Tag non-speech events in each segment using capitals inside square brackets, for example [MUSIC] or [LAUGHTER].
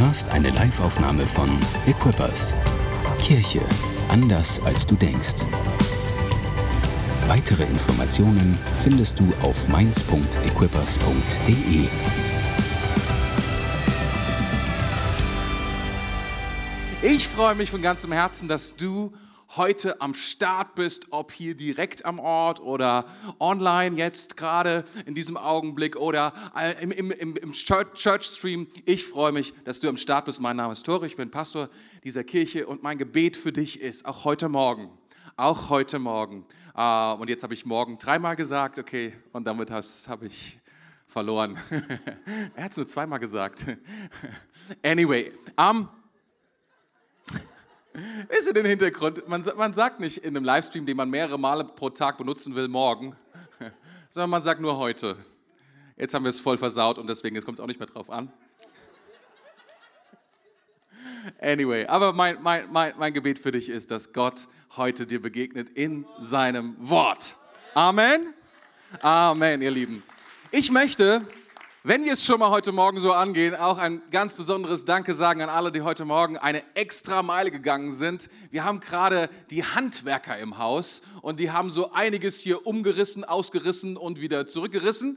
hörst eine Liveaufnahme von Equippers. Kirche anders als du denkst. Weitere Informationen findest du auf mainz.equippers.de. Ich freue mich von ganzem Herzen, dass du heute am Start bist, ob hier direkt am Ort oder online jetzt gerade in diesem Augenblick oder äh, im, im, im Church, Church Stream. Ich freue mich, dass du am Start bist. Mein Name ist Tore, ich bin Pastor dieser Kirche und mein Gebet für dich ist, auch heute Morgen, auch heute Morgen. Uh, und jetzt habe ich morgen dreimal gesagt, okay, und damit habe ich verloren. [LAUGHS] er hat es nur zweimal gesagt. [LAUGHS] anyway, um, ist in den Hintergrund. Man, man sagt nicht in einem Livestream, den man mehrere Male pro Tag benutzen will, morgen, [LAUGHS] sondern man sagt nur heute. Jetzt haben wir es voll versaut und deswegen kommt es auch nicht mehr drauf an. Anyway, aber mein, mein, mein, mein Gebet für dich ist, dass Gott heute dir begegnet in seinem Wort. Amen. Amen, ihr Lieben. Ich möchte wenn wir es schon mal heute Morgen so angehen, auch ein ganz besonderes Danke sagen an alle, die heute Morgen eine extra Meile gegangen sind. Wir haben gerade die Handwerker im Haus und die haben so einiges hier umgerissen, ausgerissen und wieder zurückgerissen.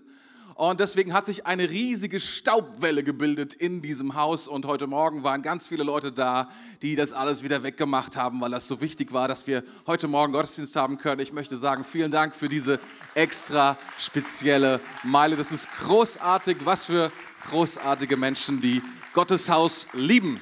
Und deswegen hat sich eine riesige Staubwelle gebildet in diesem Haus. Und heute Morgen waren ganz viele Leute da, die das alles wieder weggemacht haben, weil das so wichtig war, dass wir heute Morgen Gottesdienst haben können. Ich möchte sagen, vielen Dank für diese extra spezielle Meile. Das ist großartig. Was für großartige Menschen, die Gottes Haus lieben.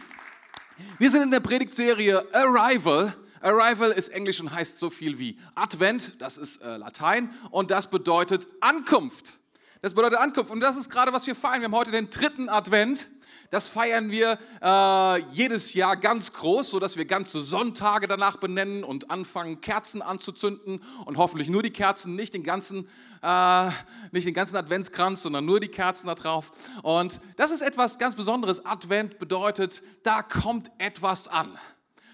Wir sind in der Predigtserie Arrival. Arrival ist Englisch und heißt so viel wie Advent, das ist äh, Latein, und das bedeutet Ankunft. Das bedeutet Ankunft. Und das ist gerade, was wir feiern. Wir haben heute den dritten Advent. Das feiern wir äh, jedes Jahr ganz groß, sodass wir ganze Sonntage danach benennen und anfangen, Kerzen anzuzünden und hoffentlich nur die Kerzen, nicht den ganzen, äh, nicht den ganzen Adventskranz, sondern nur die Kerzen da drauf. Und das ist etwas ganz Besonderes. Advent bedeutet, da kommt etwas an.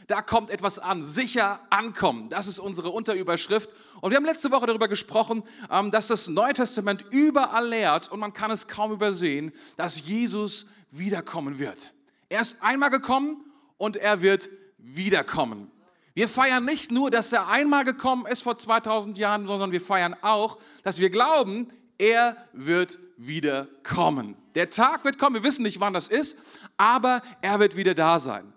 Da kommt etwas an, sicher ankommen. Das ist unsere Unterüberschrift. Und wir haben letzte Woche darüber gesprochen, ähm, dass das Neue Testament überall lehrt und man kann es kaum übersehen, dass Jesus wiederkommen wird. Er ist einmal gekommen und er wird wiederkommen. Wir feiern nicht nur, dass er einmal gekommen ist vor 2000 Jahren, sondern wir feiern auch, dass wir glauben, er wird wiederkommen. Der Tag wird kommen, wir wissen nicht, wann das ist, aber er wird wieder da sein.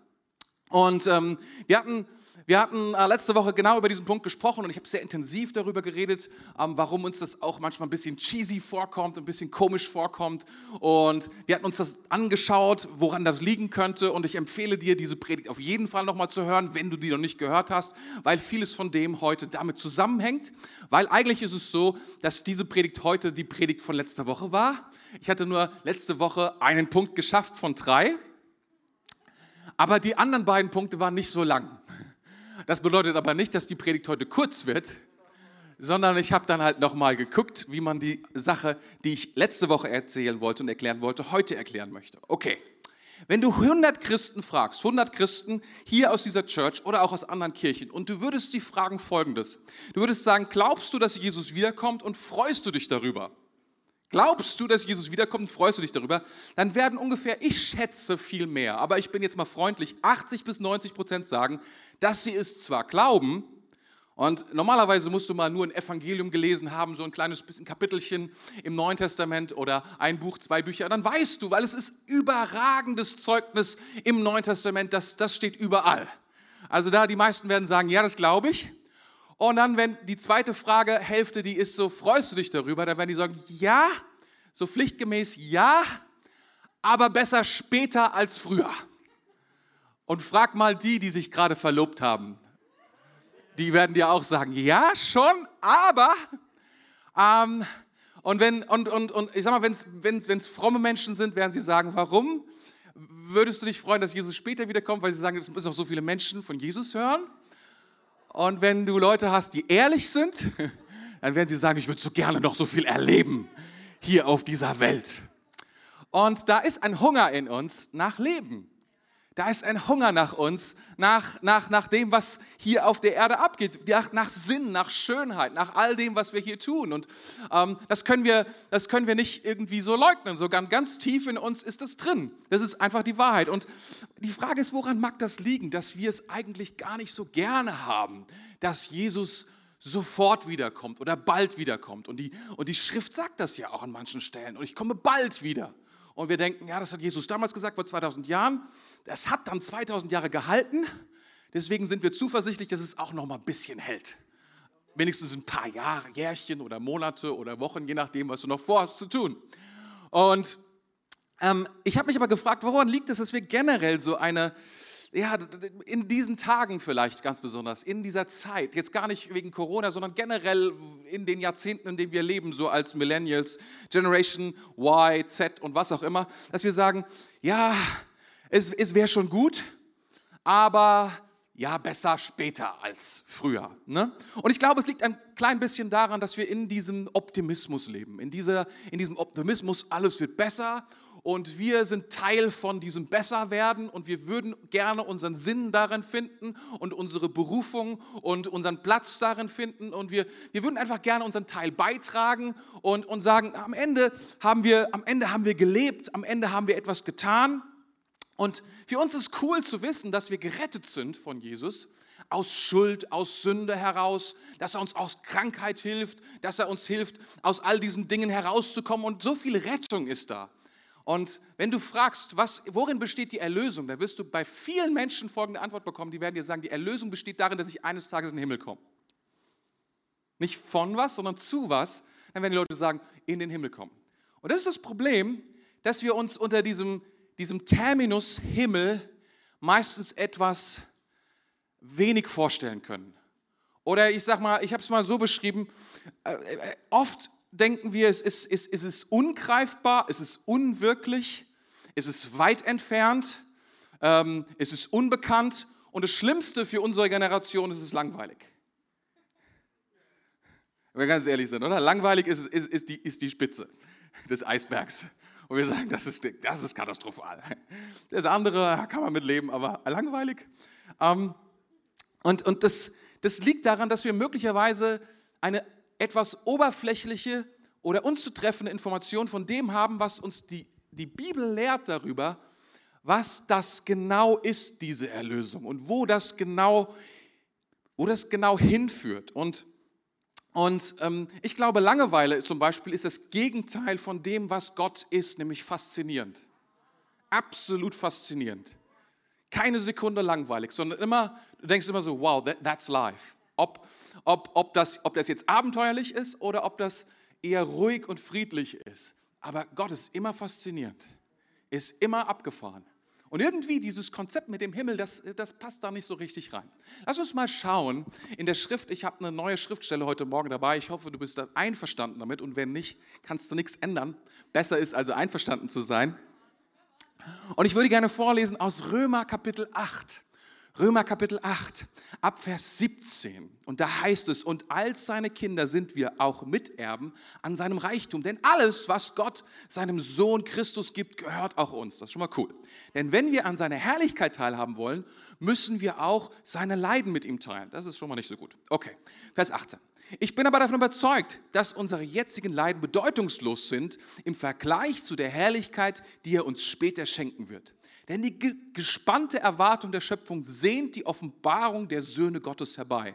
Und ähm, wir hatten, wir hatten äh, letzte Woche genau über diesen Punkt gesprochen und ich habe sehr intensiv darüber geredet, ähm, warum uns das auch manchmal ein bisschen cheesy vorkommt, ein bisschen komisch vorkommt. Und wir hatten uns das angeschaut, woran das liegen könnte. Und ich empfehle dir, diese Predigt auf jeden Fall nochmal zu hören, wenn du die noch nicht gehört hast, weil vieles von dem heute damit zusammenhängt. Weil eigentlich ist es so, dass diese Predigt heute die Predigt von letzter Woche war. Ich hatte nur letzte Woche einen Punkt geschafft von drei. Aber die anderen beiden Punkte waren nicht so lang. Das bedeutet aber nicht, dass die Predigt heute kurz wird, sondern ich habe dann halt nochmal geguckt, wie man die Sache, die ich letzte Woche erzählen wollte und erklären wollte, heute erklären möchte. Okay, wenn du 100 Christen fragst, 100 Christen hier aus dieser Church oder auch aus anderen Kirchen, und du würdest sie fragen folgendes. Du würdest sagen, glaubst du, dass Jesus wiederkommt und freust du dich darüber? Glaubst du, dass Jesus wiederkommt freust du dich darüber? Dann werden ungefähr, ich schätze viel mehr, aber ich bin jetzt mal freundlich, 80 bis 90 Prozent sagen, dass sie es zwar glauben, und normalerweise musst du mal nur ein Evangelium gelesen haben, so ein kleines bisschen Kapitelchen im Neuen Testament oder ein Buch, zwei Bücher, dann weißt du, weil es ist überragendes Zeugnis im Neuen Testament, das, das steht überall. Also da die meisten werden sagen, ja, das glaube ich. Und dann, wenn die zweite Frage, Hälfte, die ist so, freust du dich darüber? Dann werden die sagen, ja, so pflichtgemäß ja, aber besser später als früher. Und frag mal die, die sich gerade verlobt haben. Die werden dir auch sagen, ja, schon, aber. Ähm, und, wenn, und, und, und ich sag mal, wenn es fromme Menschen sind, werden sie sagen, warum würdest du dich freuen, dass Jesus später wiederkommt? Weil sie sagen, es müssen noch so viele Menschen von Jesus hören. Und wenn du Leute hast, die ehrlich sind, [LAUGHS] dann werden sie sagen, ich würde so gerne noch so viel erleben hier auf dieser Welt. Und da ist ein Hunger in uns nach Leben. Da ist ein Hunger nach uns, nach, nach, nach dem, was hier auf der Erde abgeht, nach, nach Sinn, nach Schönheit, nach all dem, was wir hier tun. Und ähm, das, können wir, das können wir nicht irgendwie so leugnen. So ganz, ganz tief in uns ist das drin. Das ist einfach die Wahrheit. Und die Frage ist, woran mag das liegen, dass wir es eigentlich gar nicht so gerne haben, dass Jesus sofort wiederkommt oder bald wiederkommt. Und die, und die Schrift sagt das ja auch an manchen Stellen. Und ich komme bald wieder. Und wir denken, ja, das hat Jesus damals gesagt, vor 2000 Jahren. Das hat dann 2000 Jahre gehalten. Deswegen sind wir zuversichtlich, dass es auch noch mal ein bisschen hält. Wenigstens ein paar Jahre, Jährchen oder Monate oder Wochen, je nachdem, was du noch vorhast zu tun. Und ähm, ich habe mich aber gefragt, woran liegt es, dass wir generell so eine, ja, in diesen Tagen vielleicht ganz besonders, in dieser Zeit, jetzt gar nicht wegen Corona, sondern generell in den Jahrzehnten, in denen wir leben, so als Millennials, Generation Y, Z und was auch immer, dass wir sagen, ja, es, es wäre schon gut, aber ja, besser später als früher. Ne? Und ich glaube, es liegt ein klein bisschen daran, dass wir in diesem Optimismus leben, in, dieser, in diesem Optimismus, alles wird besser und wir sind Teil von diesem Besserwerden und wir würden gerne unseren Sinn darin finden und unsere Berufung und unseren Platz darin finden und wir, wir würden einfach gerne unseren Teil beitragen und, und sagen, am Ende, haben wir, am Ende haben wir gelebt, am Ende haben wir etwas getan und für uns ist cool zu wissen, dass wir gerettet sind von Jesus aus Schuld, aus Sünde heraus, dass er uns aus Krankheit hilft, dass er uns hilft, aus all diesen Dingen herauszukommen und so viel Rettung ist da. Und wenn du fragst, was, worin besteht die Erlösung, dann wirst du bei vielen Menschen folgende Antwort bekommen. Die werden dir sagen, die Erlösung besteht darin, dass ich eines Tages in den Himmel komme. Nicht von was, sondern zu was. Dann werden die Leute sagen, in den Himmel kommen. Und das ist das Problem, dass wir uns unter diesem, diesem Terminus Himmel meistens etwas wenig vorstellen können. Oder ich sag mal, ich habe es mal so beschrieben, äh, äh, oft denken wir, es ist, es, es ungreifbar, es ist unwirklich, es ist weit entfernt, ähm, es ist unbekannt und das Schlimmste für unsere Generation ist es langweilig. Wenn wir ganz ehrlich sind, oder? Langweilig ist, ist, ist, die, ist die Spitze des Eisbergs. Und wir sagen, das ist, das ist katastrophal. Das andere kann man mitleben, aber langweilig. Ähm, und und das, das liegt daran, dass wir möglicherweise eine etwas oberflächliche oder unzutreffende Information von dem haben, was uns die, die Bibel lehrt darüber, was das genau ist, diese Erlösung und wo das genau, wo das genau hinführt. Und, und ähm, ich glaube, Langeweile zum Beispiel ist das Gegenteil von dem, was Gott ist, nämlich faszinierend. Absolut faszinierend. Keine Sekunde langweilig, sondern immer, du denkst immer so, wow, that, that's life. Ob, ob, ob, das, ob das jetzt abenteuerlich ist oder ob das eher ruhig und friedlich ist. Aber Gott ist immer faszinierend, ist immer abgefahren. Und irgendwie dieses Konzept mit dem Himmel, das, das passt da nicht so richtig rein. Lass uns mal schauen in der Schrift. Ich habe eine neue Schriftstelle heute Morgen dabei. Ich hoffe, du bist da einverstanden damit. Und wenn nicht, kannst du nichts ändern. Besser ist also einverstanden zu sein. Und ich würde gerne vorlesen aus Römer Kapitel 8. Römer Kapitel 8, Abvers 17. Und da heißt es, und als seine Kinder sind wir auch Miterben an seinem Reichtum. Denn alles, was Gott seinem Sohn Christus gibt, gehört auch uns. Das ist schon mal cool. Denn wenn wir an seiner Herrlichkeit teilhaben wollen, müssen wir auch seine Leiden mit ihm teilen. Das ist schon mal nicht so gut. Okay, Vers 18. Ich bin aber davon überzeugt, dass unsere jetzigen Leiden bedeutungslos sind im Vergleich zu der Herrlichkeit, die er uns später schenken wird. Denn die gespannte Erwartung der Schöpfung sehnt die Offenbarung der Söhne Gottes herbei.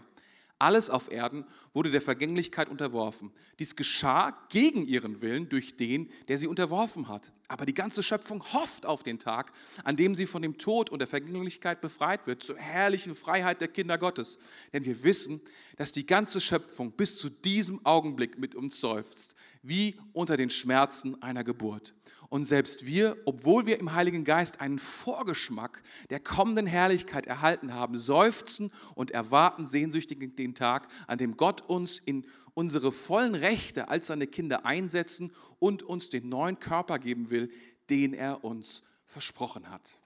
Alles auf Erden wurde der Vergänglichkeit unterworfen. Dies geschah gegen ihren Willen durch den, der sie unterworfen hat. Aber die ganze Schöpfung hofft auf den Tag, an dem sie von dem Tod und der Vergänglichkeit befreit wird, zur herrlichen Freiheit der Kinder Gottes. Denn wir wissen, dass die ganze Schöpfung bis zu diesem Augenblick mit uns seufzt, wie unter den Schmerzen einer Geburt. Und selbst wir, obwohl wir im Heiligen Geist einen Vorgeschmack der kommenden Herrlichkeit erhalten haben, seufzen und erwarten sehnsüchtig den Tag, an dem Gott uns in unsere vollen Rechte als seine Kinder einsetzen und uns den neuen Körper geben will, den er uns versprochen hat.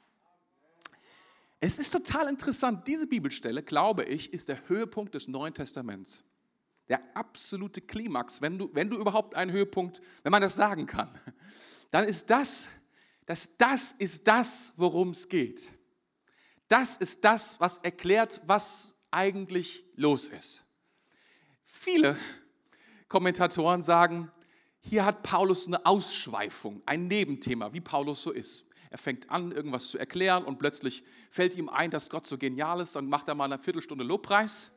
Es ist total interessant, diese Bibelstelle, glaube ich, ist der Höhepunkt des Neuen Testaments. Der absolute Klimax, wenn du, wenn du überhaupt einen Höhepunkt, wenn man das sagen kann dann ist das, dass das ist das, worum es geht. Das ist das, was erklärt, was eigentlich los ist. Viele Kommentatoren sagen, hier hat Paulus eine Ausschweifung, ein Nebenthema, wie Paulus so ist. Er fängt an, irgendwas zu erklären und plötzlich fällt ihm ein, dass Gott so genial ist. Dann macht er mal eine Viertelstunde Lobpreis,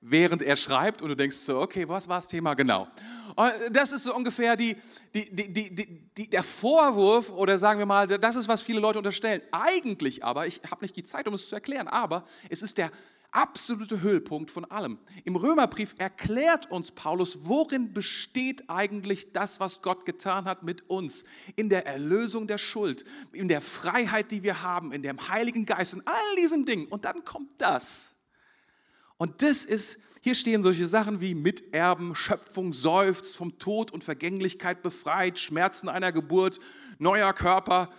während er schreibt. Und du denkst so, okay, was war das Thema genau? Und das ist so ungefähr die, die, die, der Vorwurf oder sagen wir mal, das ist, was viele Leute unterstellen. Eigentlich aber, ich habe nicht die Zeit, um es zu erklären, aber es ist der absolute Höhepunkt von allem. Im Römerbrief erklärt uns Paulus, worin besteht eigentlich das, was Gott getan hat mit uns, in der Erlösung der Schuld, in der Freiheit, die wir haben, in dem Heiligen Geist, in all diesen Dingen. Und dann kommt das. Und das ist, hier stehen solche Sachen wie Miterben, Schöpfung seufzt, vom Tod und Vergänglichkeit befreit, Schmerzen einer Geburt, neuer Körper.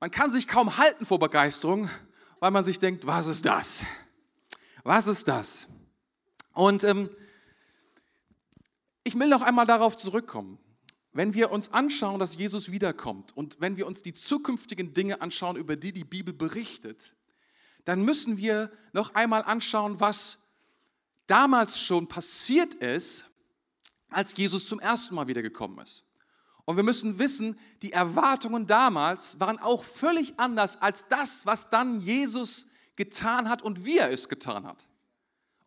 Man kann sich kaum halten vor Begeisterung, weil man sich denkt, was ist das? Was ist das? Und ähm, ich will noch einmal darauf zurückkommen. Wenn wir uns anschauen, dass Jesus wiederkommt und wenn wir uns die zukünftigen Dinge anschauen, über die die Bibel berichtet, dann müssen wir noch einmal anschauen, was damals schon passiert ist, als Jesus zum ersten Mal wiedergekommen ist. Und wir müssen wissen, die Erwartungen damals waren auch völlig anders als das, was dann Jesus getan hat und wie er es getan hat.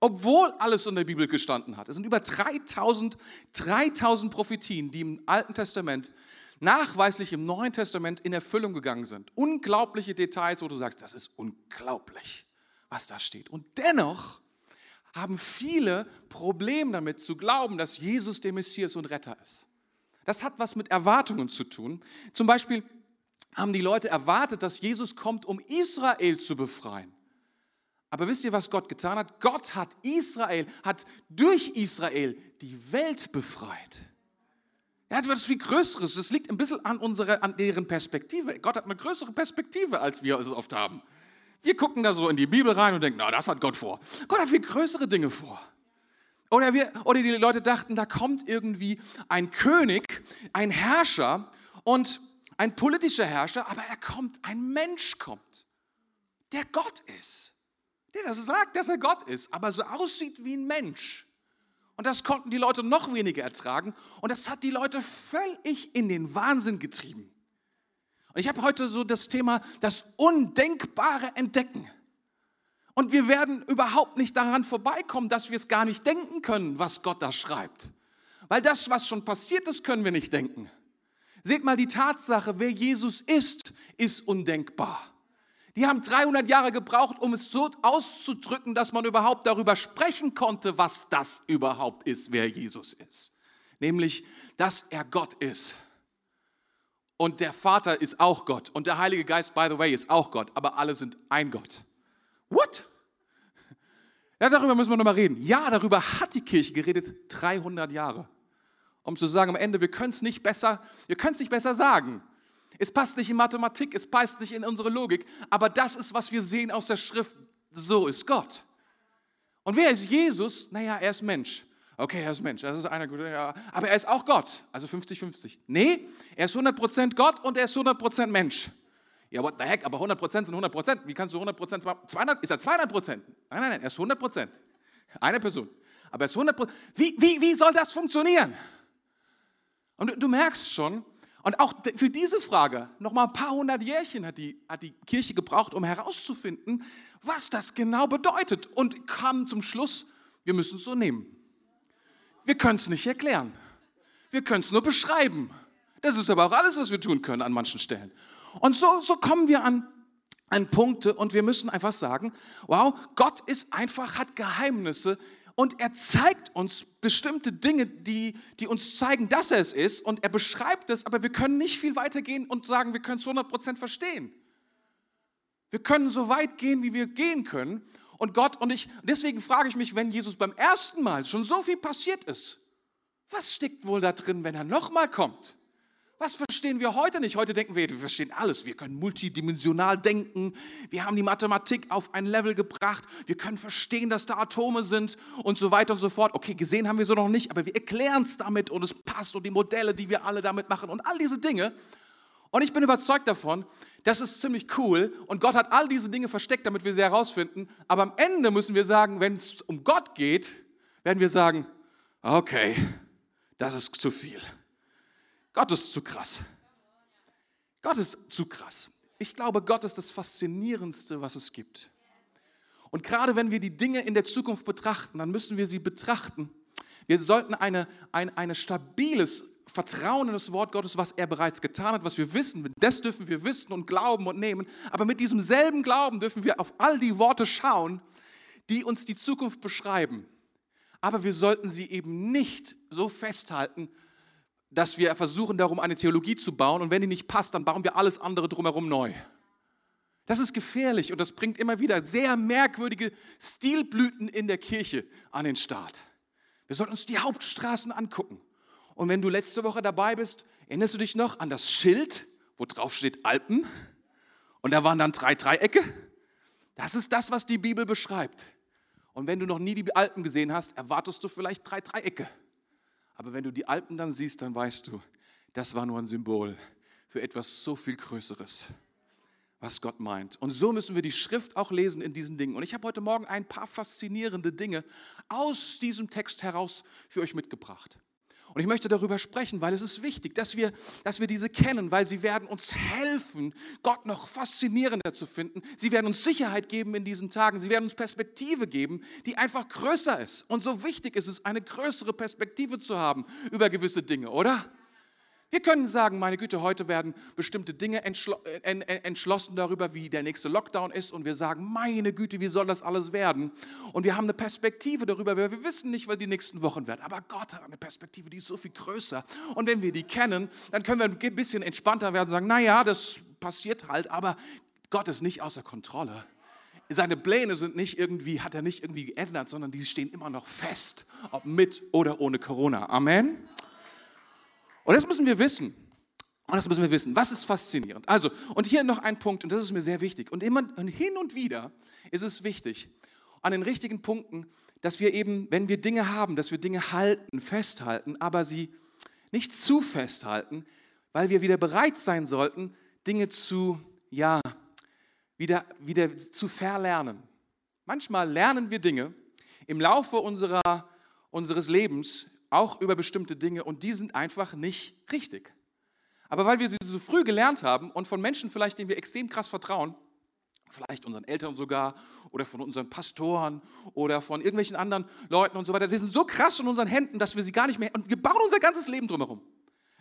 Obwohl alles in der Bibel gestanden hat. Es sind über 3000, 3000 Prophetien, die im Alten Testament nachweislich im Neuen Testament in Erfüllung gegangen sind. Unglaubliche Details, wo du sagst, das ist unglaublich, was da steht. Und dennoch haben viele Probleme damit zu glauben, dass Jesus der Messias und Retter ist. Das hat was mit Erwartungen zu tun. Zum Beispiel haben die Leute erwartet, dass Jesus kommt, um Israel zu befreien. Aber wisst ihr, was Gott getan hat? Gott hat Israel, hat durch Israel die Welt befreit. Er hat etwas viel Größeres. Es liegt ein bisschen an, unserer, an deren Perspektive. Gott hat eine größere Perspektive, als wir es oft haben. Wir gucken da so in die Bibel rein und denken, na, das hat Gott vor. Gott hat viel größere Dinge vor. Oder, wir, oder die Leute dachten, da kommt irgendwie ein König, ein Herrscher und ein politischer Herrscher, aber er kommt, ein Mensch kommt, der Gott ist der das sagt, dass er Gott ist, aber so aussieht wie ein Mensch. Und das konnten die Leute noch weniger ertragen. Und das hat die Leute völlig in den Wahnsinn getrieben. Ich habe heute so das Thema, das Undenkbare entdecken. Und wir werden überhaupt nicht daran vorbeikommen, dass wir es gar nicht denken können, was Gott da schreibt. Weil das, was schon passiert ist, können wir nicht denken. Seht mal, die Tatsache, wer Jesus ist, ist undenkbar. Die haben 300 Jahre gebraucht, um es so auszudrücken, dass man überhaupt darüber sprechen konnte, was das überhaupt ist, wer Jesus ist. Nämlich, dass er Gott ist. Und der Vater ist auch Gott. Und der Heilige Geist, by the way, ist auch Gott. Aber alle sind ein Gott. What? Ja, darüber müssen wir nochmal reden. Ja, darüber hat die Kirche geredet 300 Jahre. Um zu sagen am Ende, wir können es nicht besser, wir können es nicht besser sagen. Es passt nicht in Mathematik, es passt nicht in unsere Logik, aber das ist, was wir sehen aus der Schrift. So ist Gott. Und wer ist Jesus? Naja, er ist Mensch. Okay, er ist Mensch, das ist einer gute, ja. aber er ist auch Gott, also 50-50. Nee, er ist 100% Gott und er ist 100% Mensch. Ja, what the heck, aber 100% sind 100%. Wie kannst du 100%, 200, ist er 200%? Nein, nein, nein, er ist 100%. Eine Person. Aber er ist 100%. Wie, wie, wie soll das funktionieren? Und du, du merkst schon, und auch für diese Frage, noch mal ein paar hundert Jährchen hat die, hat die Kirche gebraucht, um herauszufinden, was das genau bedeutet. Und kam zum Schluss, wir müssen es so nehmen. Wir können es nicht erklären. Wir können es nur beschreiben. Das ist aber auch alles, was wir tun können an manchen Stellen. Und so, so kommen wir an, an Punkte und wir müssen einfach sagen, wow, Gott ist einfach, hat Geheimnisse, und er zeigt uns bestimmte Dinge, die, die uns zeigen, dass er es ist und er beschreibt es, aber wir können nicht viel weiter gehen und sagen, wir können es 100% verstehen. Wir können so weit gehen, wie wir gehen können und Gott und ich, deswegen frage ich mich, wenn Jesus beim ersten Mal schon so viel passiert ist, was steckt wohl da drin, wenn er nochmal kommt? Was verstehen wir heute nicht? Heute denken wir, wir verstehen alles. Wir können multidimensional denken. Wir haben die Mathematik auf ein Level gebracht. Wir können verstehen, dass da Atome sind und so weiter und so fort. Okay, gesehen haben wir so noch nicht, aber wir erklären es damit und es passt und die Modelle, die wir alle damit machen und all diese Dinge. Und ich bin überzeugt davon, das ist ziemlich cool und Gott hat all diese Dinge versteckt, damit wir sie herausfinden. Aber am Ende müssen wir sagen, wenn es um Gott geht, werden wir sagen, okay, das ist zu viel. Gott ist zu krass. Gott ist zu krass. Ich glaube, Gott ist das Faszinierendste, was es gibt. Und gerade wenn wir die Dinge in der Zukunft betrachten, dann müssen wir sie betrachten. Wir sollten eine, ein, eine stabiles Vertrauen in das Wort Gottes, was er bereits getan hat, was wir wissen. Das dürfen wir wissen und glauben und nehmen. Aber mit diesem selben Glauben dürfen wir auf all die Worte schauen, die uns die Zukunft beschreiben. Aber wir sollten sie eben nicht so festhalten, dass wir versuchen, darum eine Theologie zu bauen. Und wenn die nicht passt, dann bauen wir alles andere drumherum neu. Das ist gefährlich und das bringt immer wieder sehr merkwürdige Stilblüten in der Kirche an den Start. Wir sollten uns die Hauptstraßen angucken. Und wenn du letzte Woche dabei bist, erinnerst du dich noch an das Schild, wo drauf steht Alpen? Und da waren dann drei Dreiecke. Das ist das, was die Bibel beschreibt. Und wenn du noch nie die Alpen gesehen hast, erwartest du vielleicht drei Dreiecke. Aber wenn du die Alpen dann siehst, dann weißt du, das war nur ein Symbol für etwas so viel Größeres, was Gott meint. Und so müssen wir die Schrift auch lesen in diesen Dingen. Und ich habe heute Morgen ein paar faszinierende Dinge aus diesem Text heraus für euch mitgebracht. Und ich möchte darüber sprechen, weil es ist wichtig, dass wir, dass wir diese kennen, weil sie werden uns helfen, Gott noch faszinierender zu finden. Sie werden uns Sicherheit geben in diesen Tagen. Sie werden uns Perspektive geben, die einfach größer ist. Und so wichtig ist es, eine größere Perspektive zu haben über gewisse Dinge, oder? Wir können sagen, meine Güte, heute werden bestimmte Dinge entschlo entschlossen darüber, wie der nächste Lockdown ist. Und wir sagen, meine Güte, wie soll das alles werden? Und wir haben eine Perspektive darüber, weil wir wissen nicht, was die nächsten Wochen werden. Aber Gott hat eine Perspektive, die ist so viel größer. Und wenn wir die kennen, dann können wir ein bisschen entspannter werden und sagen, naja, das passiert halt, aber Gott ist nicht außer Kontrolle. Seine Pläne sind nicht irgendwie, hat er nicht irgendwie geändert, sondern die stehen immer noch fest, ob mit oder ohne Corona. Amen. Und das müssen wir wissen. Und das müssen wir wissen. Was ist faszinierend? Also, und hier noch ein Punkt, und das ist mir sehr wichtig. Und immer und hin und wieder ist es wichtig, an den richtigen Punkten, dass wir eben, wenn wir Dinge haben, dass wir Dinge halten, festhalten, aber sie nicht zu festhalten, weil wir wieder bereit sein sollten, Dinge zu, ja, wieder, wieder zu verlernen. Manchmal lernen wir Dinge im Laufe unserer, unseres Lebens auch über bestimmte Dinge und die sind einfach nicht richtig. Aber weil wir sie so früh gelernt haben und von Menschen vielleicht, denen wir extrem krass vertrauen, vielleicht unseren Eltern sogar oder von unseren Pastoren oder von irgendwelchen anderen Leuten und so weiter, sie sind so krass in unseren Händen, dass wir sie gar nicht mehr, und wir bauen unser ganzes Leben drumherum.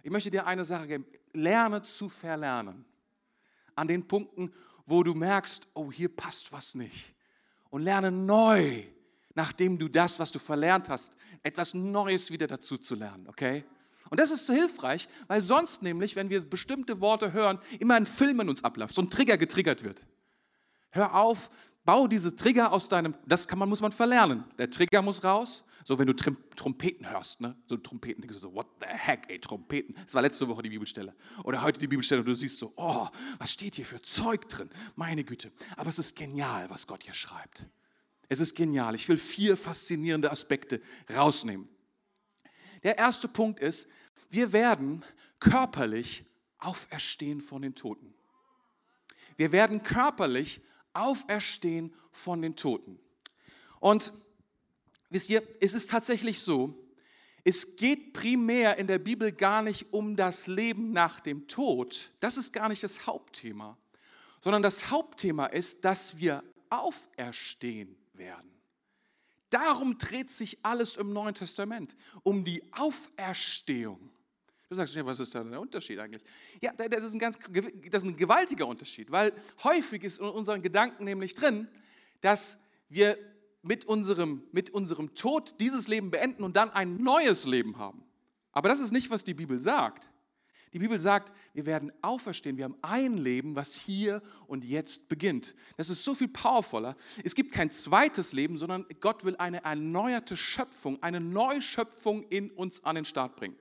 Ich möchte dir eine Sache geben, lerne zu verlernen. An den Punkten, wo du merkst, oh, hier passt was nicht. Und lerne neu nachdem du das, was du verlernt hast, etwas Neues wieder dazu zu lernen, okay? Und das ist so hilfreich, weil sonst nämlich, wenn wir bestimmte Worte hören, immer ein Film in uns abläuft, so ein Trigger getriggert wird. Hör auf, bau diese Trigger aus deinem, das kann man, muss man verlernen. Der Trigger muss raus. So, wenn du Trim, Trompeten hörst, ne? so Trompeten, denkst du so, what the heck, ey, Trompeten. Das war letzte Woche die Bibelstelle. Oder heute die Bibelstelle und du siehst so, oh, was steht hier für Zeug drin? Meine Güte. Aber es ist genial, was Gott hier schreibt. Es ist genial. Ich will vier faszinierende Aspekte rausnehmen. Der erste Punkt ist, wir werden körperlich auferstehen von den Toten. Wir werden körperlich auferstehen von den Toten. Und wisst ihr, es ist tatsächlich so, es geht primär in der Bibel gar nicht um das Leben nach dem Tod. Das ist gar nicht das Hauptthema, sondern das Hauptthema ist, dass wir auferstehen werden. Darum dreht sich alles im Neuen Testament, um die Auferstehung. Du sagst, ja, was ist da der Unterschied eigentlich? Ja, das ist, ein ganz, das ist ein gewaltiger Unterschied, weil häufig ist in unseren Gedanken nämlich drin, dass wir mit unserem, mit unserem Tod dieses Leben beenden und dann ein neues Leben haben. Aber das ist nicht, was die Bibel sagt. Die Bibel sagt, wir werden auferstehen. Wir haben ein Leben, was hier und jetzt beginnt. Das ist so viel powervoller. Es gibt kein zweites Leben, sondern Gott will eine erneuerte Schöpfung, eine Neuschöpfung in uns an den Start bringen.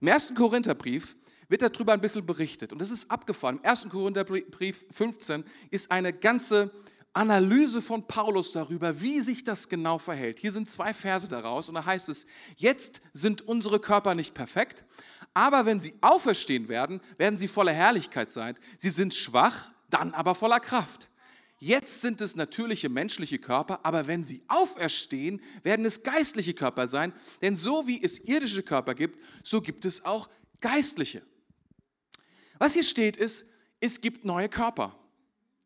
Im ersten Korintherbrief wird darüber ein bisschen berichtet und das ist abgefahren. Im ersten Korintherbrief 15 ist eine ganze Analyse von Paulus darüber, wie sich das genau verhält. Hier sind zwei Verse daraus und da heißt es, jetzt sind unsere Körper nicht perfekt, Aber wenn sie auferstehen werden, werden sie voller Herrlichkeit sein. Sie sind schwach, dann aber voller Kraft. Jetzt sind es natürliche menschliche Körper, aber wenn sie auferstehen, werden es geistliche Körper sein. Denn so wie es irdische Körper gibt, so gibt es auch geistliche. Was hier steht ist, es gibt neue Körper.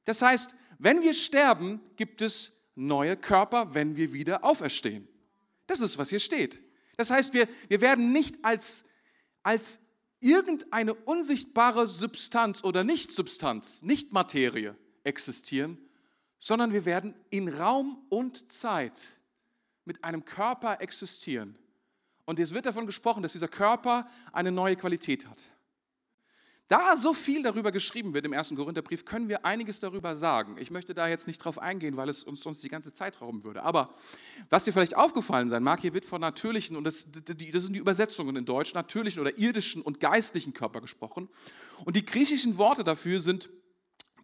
Das heißt, wenn wir sterben, gibt es neue Körper, wenn wir wieder auferstehen. Das ist, was hier steht. Das heißt, wir, wir werden nicht als, als irgendeine unsichtbare Substanz oder Nicht-Substanz, Nicht-Materie existieren, sondern wir werden in Raum und Zeit mit einem Körper existieren. Und es wird davon gesprochen, dass dieser Körper eine neue Qualität hat. Da so viel darüber geschrieben wird im ersten Korintherbrief, können wir einiges darüber sagen. Ich möchte da jetzt nicht drauf eingehen, weil es uns sonst die ganze Zeit rauben würde. Aber was dir vielleicht aufgefallen sein mag, hier wird von natürlichen, und das, das sind die Übersetzungen in Deutsch, natürlichen oder irdischen und geistlichen Körper gesprochen. Und die griechischen Worte dafür sind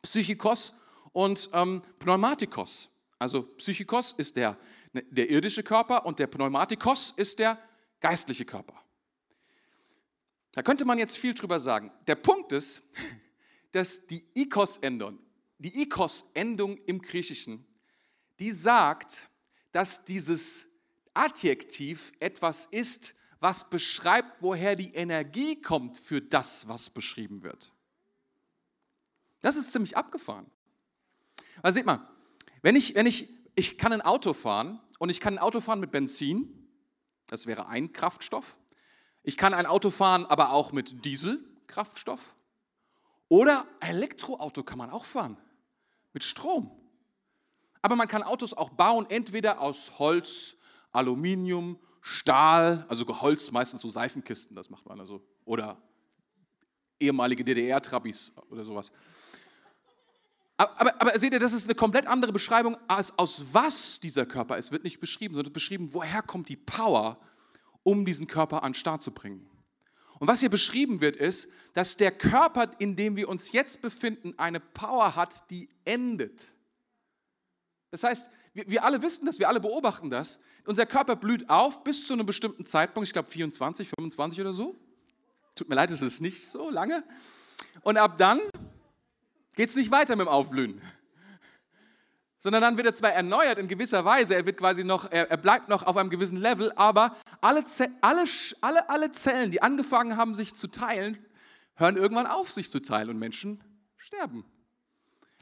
Psychikos und ähm, Pneumatikos. Also Psychikos ist der, der irdische Körper und der Pneumatikos ist der geistliche Körper. Da könnte man jetzt viel drüber sagen. Der Punkt ist, [LAUGHS] dass die Ikos-Endung, die Ikos-Endung im Griechischen, die sagt, dass dieses Adjektiv etwas ist, was beschreibt, woher die Energie kommt für das, was beschrieben wird. Das ist ziemlich abgefahren. Also seht mal, wenn ich, wenn ich, ich kann ein Auto fahren und ich kann ein Auto fahren mit Benzin, das wäre ein Kraftstoff. Ich kann ein Auto fahren, aber auch mit Dieselkraftstoff. Oder Elektroauto kann man auch fahren, mit Strom. Aber man kann Autos auch bauen, entweder aus Holz, Aluminium, Stahl, also Holz, meistens so Seifenkisten, das macht man also, oder ehemalige DDR-Trabis oder sowas. Aber, aber, seht ihr, das ist eine komplett andere Beschreibung, als aus was dieser Körper ist, wird nicht beschrieben, sondern beschrieben, woher kommt die Power, um diesen Körper an den Start zu bringen. Und was hier beschrieben wird, ist, dass der Körper, in dem wir uns jetzt befinden, eine Power hat, die endet. Das heißt, wir, wir alle wissen das, wir alle beobachten das. Unser Körper blüht auf bis zu einem bestimmten Zeitpunkt, ich glaube 24, 25 oder so. Tut mir leid, es ist nicht so lange. Und ab dann geht es nicht weiter mit dem Aufblühen sondern dann wird er zwar erneuert in gewisser Weise, er wird quasi noch, er, er bleibt noch auf einem gewissen Level, aber alle, alle, alle, alle Zellen, die angefangen haben, sich zu teilen, hören irgendwann auf, sich zu teilen und Menschen sterben.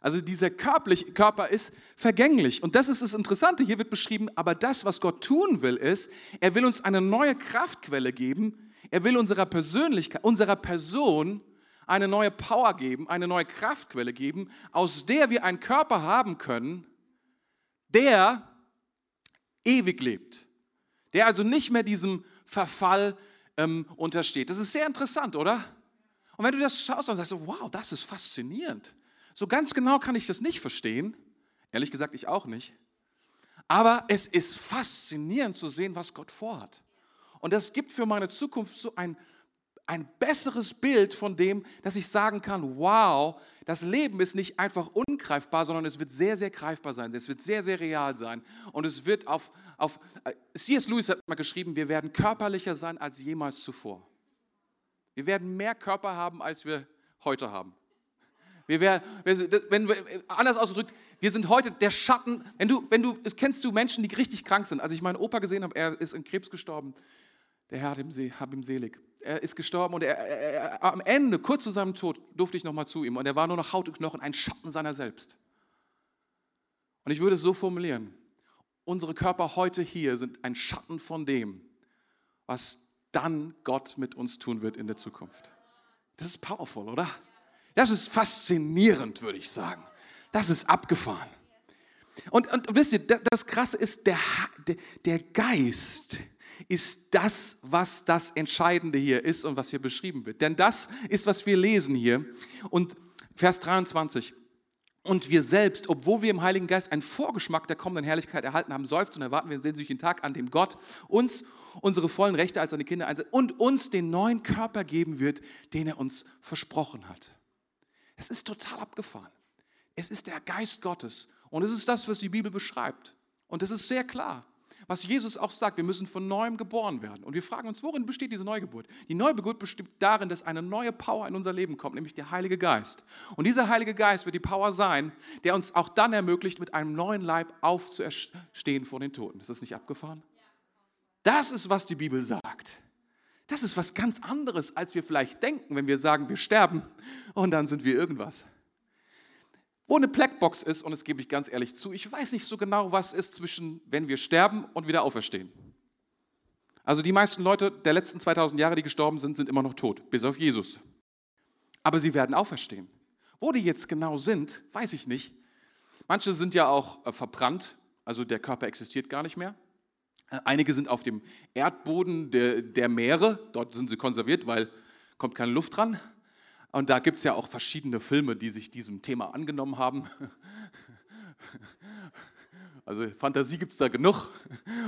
Also dieser körperliche Körper ist vergänglich. Und das ist das Interessante. Hier wird beschrieben, aber das, was Gott tun will, ist, er will uns eine neue Kraftquelle geben. Er will unserer Persönlichkeit, unserer Person eine neue Power geben, eine neue Kraftquelle geben, aus der wir einen Körper haben können, der ewig lebt, der also nicht mehr diesem Verfall ähm, untersteht. Das ist sehr interessant, oder? Und wenn du das schaust, dann sagst du, wow, das ist faszinierend. So ganz genau kann ich das nicht verstehen. Ehrlich gesagt, ich auch nicht. Aber es ist faszinierend zu sehen, was Gott vorhat. Und das gibt für meine Zukunft so ein ein besseres Bild von dem, dass ich sagen kann, wow, das Leben ist nicht einfach ungreifbar, sondern es wird sehr, sehr greifbar sein. Es wird sehr, sehr real sein. Und es wird auf, auf äh, C.S. Lewis hat mal geschrieben, wir werden körperlicher sein als jemals zuvor. Wir werden mehr Körper haben, als wir heute haben. Wir werden, wenn, anders ausgedrückt, wir sind heute der Schatten. Wenn du, wenn du, kennst du Menschen, die richtig krank sind. Als ich meinen Opa gesehen habe, er ist in Krebs gestorben. Der Herr hat ihm, hab ihm selig er ist gestorben und er, er, er, am Ende, kurz zu seinem Tod, durfte ich nochmal zu ihm und er war nur noch Haut und Knochen, ein Schatten seiner selbst. Und ich würde es so formulieren, unsere Körper heute hier sind ein Schatten von dem, was dann Gott mit uns tun wird in der Zukunft. Das ist powerful, oder? Das ist faszinierend, würde ich sagen. Das ist abgefahren. Und, und wisst ihr, das Krasse ist, der, der Geist, ist das, was das Entscheidende hier ist und was hier beschrieben wird. Denn das ist, was wir lesen hier. Und Vers 23. Und wir selbst, obwohl wir im Heiligen Geist einen Vorgeschmack der kommenden Herrlichkeit erhalten haben, seufzen und erwarten wir den sehnsüchtigen Tag, an dem Gott uns unsere vollen Rechte als seine Kinder einsetzt und uns den neuen Körper geben wird, den er uns versprochen hat. Es ist total abgefahren. Es ist der Geist Gottes und es ist das, was die Bibel beschreibt. Und es ist sehr klar. Was Jesus auch sagt, wir müssen von neuem geboren werden. Und wir fragen uns, worin besteht diese Neugeburt? Die Neugeburt besteht darin, dass eine neue Power in unser Leben kommt, nämlich der Heilige Geist. Und dieser Heilige Geist wird die Power sein, der uns auch dann ermöglicht, mit einem neuen Leib aufzuerstehen vor den Toten. Ist das nicht abgefahren? Das ist, was die Bibel sagt. Das ist was ganz anderes, als wir vielleicht denken, wenn wir sagen, wir sterben und dann sind wir irgendwas. Wo eine Blackbox ist, und das gebe ich ganz ehrlich zu, ich weiß nicht so genau, was ist zwischen, wenn wir sterben und wieder auferstehen. Also die meisten Leute der letzten 2000 Jahre, die gestorben sind, sind immer noch tot, bis auf Jesus. Aber sie werden auferstehen. Wo die jetzt genau sind, weiß ich nicht. Manche sind ja auch äh, verbrannt, also der Körper existiert gar nicht mehr. Äh, einige sind auf dem Erdboden der, der Meere, dort sind sie konserviert, weil kommt keine Luft dran. Und da gibt es ja auch verschiedene Filme, die sich diesem Thema angenommen haben. [LAUGHS] Also Fantasie gibt es da genug,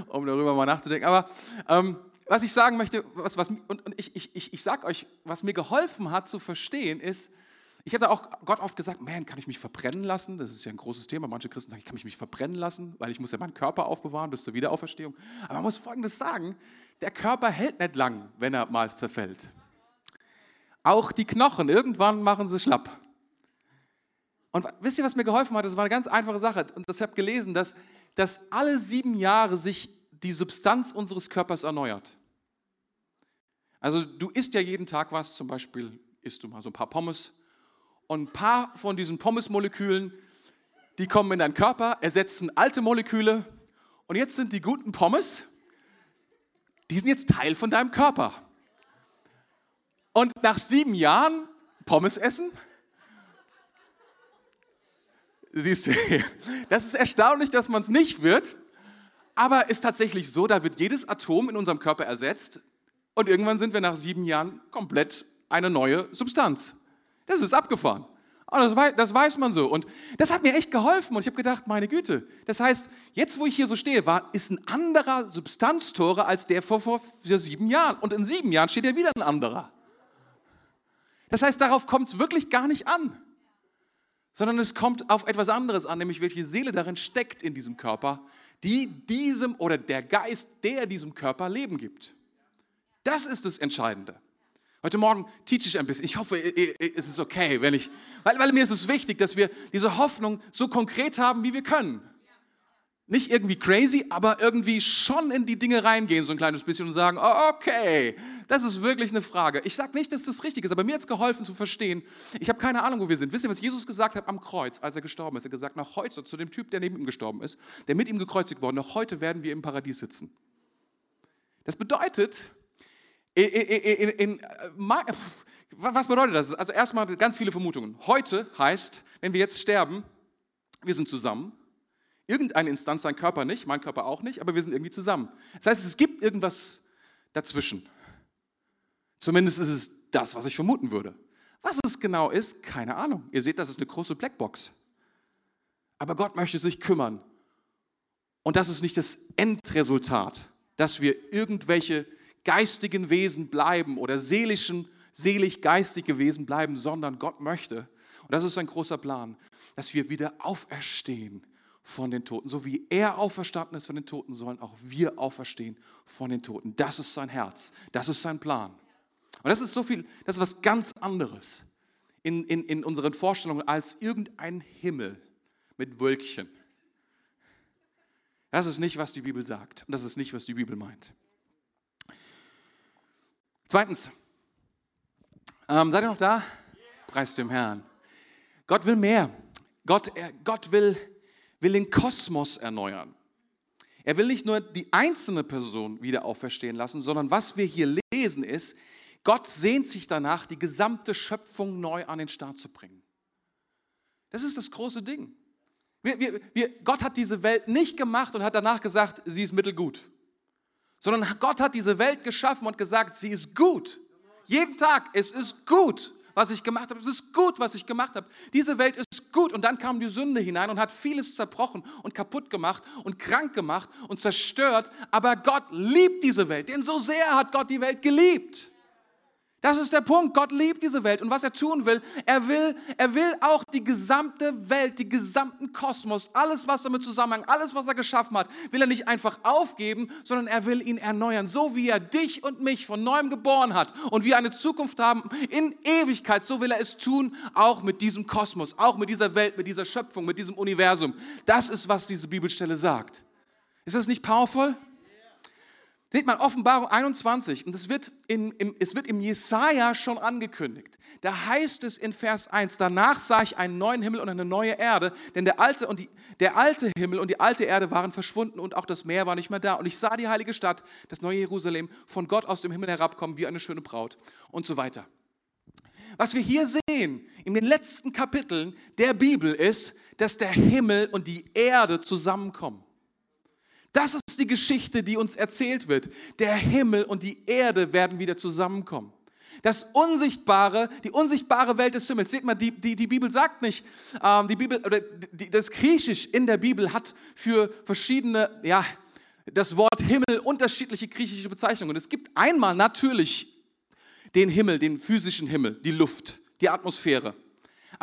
um darüber mal nachzudenken. Aber ähm, was ich sagen möchte, was, was, und, und ich, ich, ich, ich sage euch, was mir geholfen hat zu verstehen, ist, ich habe auch Gott oft gesagt, man, kann ich mich verbrennen lassen? Das ist ja ein großes Thema. Manche Christen sagen, ich kann mich verbrennen lassen, weil ich muss ja meinen Körper aufbewahren bis zur Wiederauferstehung. Aber man muss Folgendes sagen, der Körper hält nicht lang, wenn er mal zerfällt. Auch die Knochen, irgendwann machen sie schlapp. Und wisst ihr, was mir geholfen hat? Das war eine ganz einfache Sache. Und das habe gelesen, dass, dass alle sieben Jahre sich die Substanz unseres Körpers erneuert. Also du isst ja jeden Tag was, zum Beispiel isst du mal so ein paar Pommes. Und ein paar von diesen Pommesmolekülen, die kommen in deinen Körper, ersetzen alte Moleküle. Und jetzt sind die guten Pommes, die sind jetzt Teil von deinem Körper. Und nach sieben Jahren Pommes essen, siehst du, [LAUGHS] das ist erstaunlich, dass man es nicht wird, aber ist tatsächlich so, da wird jedes Atom in unserem Körper ersetzt und irgendwann sind wir nach sieben Jahren komplett eine neue Substanz. Das ist abgefahren. Und das weiß, das weiß man so. Und das hat mir echt geholfen. Und ich habe gedacht, meine Güte. Das heißt, jetzt, wo ich hier so stehe, war, ist ein anderer Substanztore als der vor, vor, vor sieben Jahren. Und in sieben Jahren steht ja wieder ein anderer. Das heißt, darauf kommt es wirklich gar nicht an, sondern es kommt auf etwas anderes an, nämlich welche Seele darin steckt in diesem Körper, die diesem oder der Geist, der diesem Körper Leben gibt. Das ist das Entscheidende. Heute Morgen teach ich ein bisschen. Ich hoffe, es ist okay, wenn ich, weil, weil mir ist es wichtig, dass wir diese Hoffnung so konkret haben, wie wir können nicht irgendwie crazy, aber irgendwie schon in die Dinge reingehen, so ein kleines bisschen und sagen, oh, okay, das ist wirklich eine Frage. Ich sage nicht, dass das richtig ist, aber mir hat es geholfen zu verstehen, ich habe keine Ahnung, wo wir sind. Wisst ihr, was Jesus gesagt hat am Kreuz, als er gestorben ist? Er hat gesagt, noch heute, zu dem Typ, der neben ihm gestorben ist, der mit ihm gekreuzigt worden, noch heute werden wir im Paradies sitzen. Das bedeutet, in, in, in, was bedeutet das? Also erstmal ganz viele Vermutungen. Heute heißt, wenn wir jetzt sterben, wir sind zusammen, Irgendeine Instanz, sein Körper nicht, mein Körper auch nicht, aber wir sind irgendwie zusammen. Das heißt, es gibt irgendwas dazwischen. Zumindest ist es das, was ich vermuten würde. Was es genau ist, keine Ahnung. Ihr seht, das ist eine große Blackbox. Aber Gott möchte sich kümmern. Und das ist nicht das Endresultat, dass wir irgendwelche geistigen Wesen bleiben oder seelischen, selig geistige Wesen bleiben, sondern Gott möchte, und das ist ein großer Plan, dass wir wieder auferstehen von den Toten. So wie er auferstanden ist von den Toten, sollen auch wir auferstehen von den Toten. Das ist sein Herz, das ist sein Plan. Und das ist so viel, das ist was ganz anderes in, in, in unseren Vorstellungen als irgendein Himmel mit Wölkchen. Das ist nicht, was die Bibel sagt. Und das ist nicht, was die Bibel meint. Zweitens, ähm, seid ihr noch da? Preis dem Herrn. Gott will mehr. Gott, er, Gott will will den Kosmos erneuern. Er will nicht nur die einzelne Person wieder auferstehen lassen, sondern was wir hier lesen ist, Gott sehnt sich danach, die gesamte Schöpfung neu an den Start zu bringen. Das ist das große Ding. Wir, wir, wir, Gott hat diese Welt nicht gemacht und hat danach gesagt, sie ist mittelgut, sondern Gott hat diese Welt geschaffen und gesagt, sie ist gut. Jeden Tag, es ist gut was ich gemacht habe. Es ist gut, was ich gemacht habe. Diese Welt ist gut. Und dann kam die Sünde hinein und hat vieles zerbrochen und kaputt gemacht und krank gemacht und zerstört. Aber Gott liebt diese Welt, denn so sehr hat Gott die Welt geliebt. Das ist der Punkt. Gott liebt diese Welt. Und was er tun will, er will, er will auch die gesamte Welt, die gesamten Kosmos, alles, was damit zusammenhängt, alles, was er geschaffen hat, will er nicht einfach aufgeben, sondern er will ihn erneuern. So wie er dich und mich von neuem geboren hat und wir eine Zukunft haben in Ewigkeit, so will er es tun, auch mit diesem Kosmos, auch mit dieser Welt, mit dieser Schöpfung, mit diesem Universum. Das ist, was diese Bibelstelle sagt. Ist das nicht powerful? Seht mal, Offenbarung 21, und es wird, in, im, es wird im Jesaja schon angekündigt. Da heißt es in Vers 1, danach sah ich einen neuen Himmel und eine neue Erde, denn der alte, und die, der alte Himmel und die alte Erde waren verschwunden und auch das Meer war nicht mehr da. Und ich sah die heilige Stadt, das neue Jerusalem, von Gott aus dem Himmel herabkommen wie eine schöne Braut und so weiter. Was wir hier sehen in den letzten Kapiteln der Bibel ist, dass der Himmel und die Erde zusammenkommen. Das ist die Geschichte, die uns erzählt wird. Der Himmel und die Erde werden wieder zusammenkommen. Das Unsichtbare, die unsichtbare Welt des Himmels. Seht mal, die, die, die Bibel sagt nicht, ähm, die Bibel, oder die, das Griechisch in der Bibel hat für verschiedene, ja, das Wort Himmel unterschiedliche griechische Bezeichnungen. Es gibt einmal natürlich den Himmel, den physischen Himmel, die Luft, die Atmosphäre.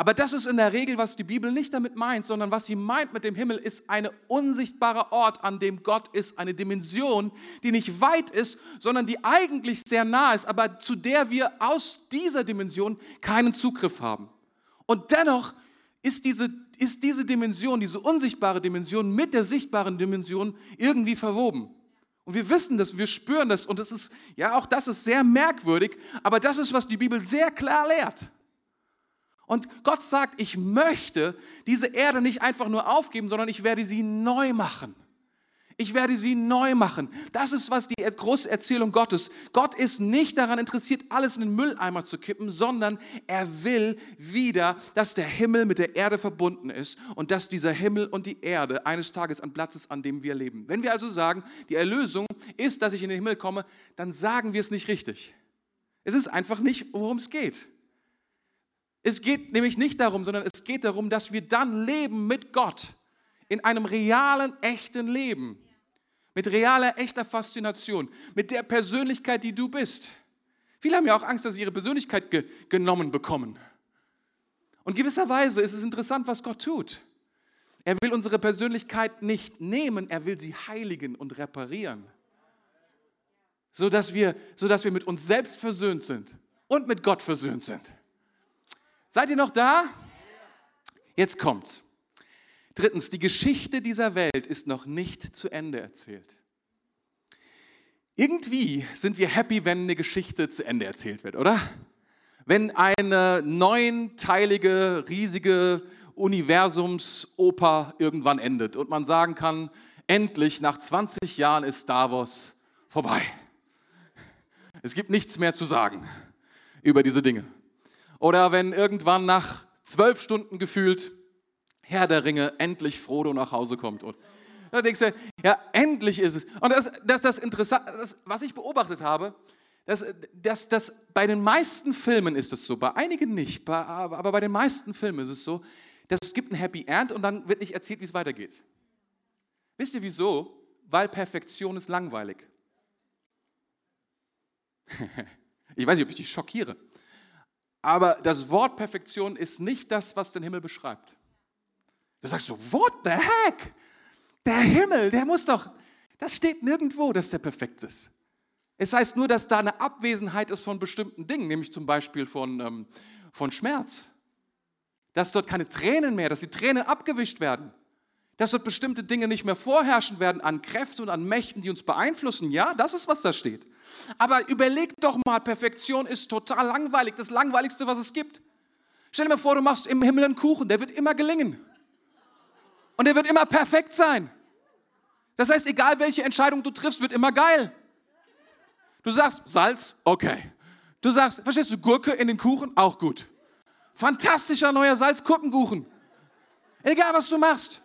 Aber das ist in der Regel, was die Bibel nicht damit meint, sondern was sie meint mit dem Himmel, ist ein unsichtbarer Ort, an dem Gott ist, eine Dimension, die nicht weit ist, sondern die eigentlich sehr nah ist, aber zu der wir aus dieser Dimension keinen Zugriff haben. Und dennoch ist diese, ist diese Dimension, diese unsichtbare Dimension mit der sichtbaren Dimension irgendwie verwoben. Und wir wissen das, wir spüren das und das ist, ja, auch das ist sehr merkwürdig, aber das ist, was die Bibel sehr klar lehrt. Und Gott sagt, ich möchte diese Erde nicht einfach nur aufgeben, sondern ich werde sie neu machen. Ich werde sie neu machen. Das ist was die große Erzählung Gottes. Gott ist nicht daran interessiert, alles in den Mülleimer zu kippen, sondern er will wieder, dass der Himmel mit der Erde verbunden ist und dass dieser Himmel und die Erde eines Tages an Platz ist, an dem wir leben. Wenn wir also sagen, die Erlösung ist, dass ich in den Himmel komme, dann sagen wir es nicht richtig. Es ist einfach nicht, worum es geht. Es geht nämlich nicht darum, sondern es geht darum, dass wir dann leben mit Gott in einem realen, echten Leben. Mit realer, echter Faszination. Mit der Persönlichkeit, die du bist. Viele haben ja auch Angst, dass sie ihre Persönlichkeit ge genommen bekommen. Und gewisserweise ist es interessant, was Gott tut. Er will unsere Persönlichkeit nicht nehmen, er will sie heiligen und reparieren. Sodass wir, sodass wir mit uns selbst versöhnt sind und mit Gott versöhnt sind. Seid ihr noch da? Jetzt kommt's. Drittens, die Geschichte dieser Welt ist noch nicht zu Ende erzählt. Irgendwie sind wir happy, wenn eine Geschichte zu Ende erzählt wird, oder? Wenn eine neunteilige, riesige Universumsoper irgendwann endet und man sagen kann, endlich nach 20 Jahren ist Star Wars vorbei. Es gibt nichts mehr zu sagen über diese Dinge. Oder wenn irgendwann nach zwölf Stunden gefühlt Herr der Ringe endlich Frodo nach Hause kommt. Und da denkst du, ja, endlich ist es. Und das, das, das Interessante, das, was ich beobachtet habe, dass, dass, dass bei den meisten Filmen ist es so, bei einigen nicht, bei, aber bei den meisten Filmen ist es so, dass es gibt ein Happy End und dann wird nicht erzählt, wie es weitergeht. Wisst ihr wieso? Weil Perfektion ist langweilig. [LAUGHS] ich weiß nicht, ob ich dich schockiere. Aber das Wort Perfektion ist nicht das, was den Himmel beschreibt. Du sagst so, what the heck? Der Himmel, der muss doch, das steht nirgendwo, dass der perfekt ist. Es heißt nur, dass da eine Abwesenheit ist von bestimmten Dingen, nämlich zum Beispiel von, ähm, von Schmerz. Dass dort keine Tränen mehr, dass die Tränen abgewischt werden dass dort bestimmte Dinge nicht mehr vorherrschen werden an Kräften und an Mächten, die uns beeinflussen. Ja, das ist, was da steht. Aber überleg doch mal, Perfektion ist total langweilig, das Langweiligste, was es gibt. Stell dir mal vor, du machst im Himmel einen Kuchen, der wird immer gelingen. Und der wird immer perfekt sein. Das heißt, egal welche Entscheidung du triffst, wird immer geil. Du sagst Salz, okay. Du sagst, verstehst du, Gurke in den Kuchen, auch gut. Fantastischer neuer Salzgurkenkuchen. Egal was du machst.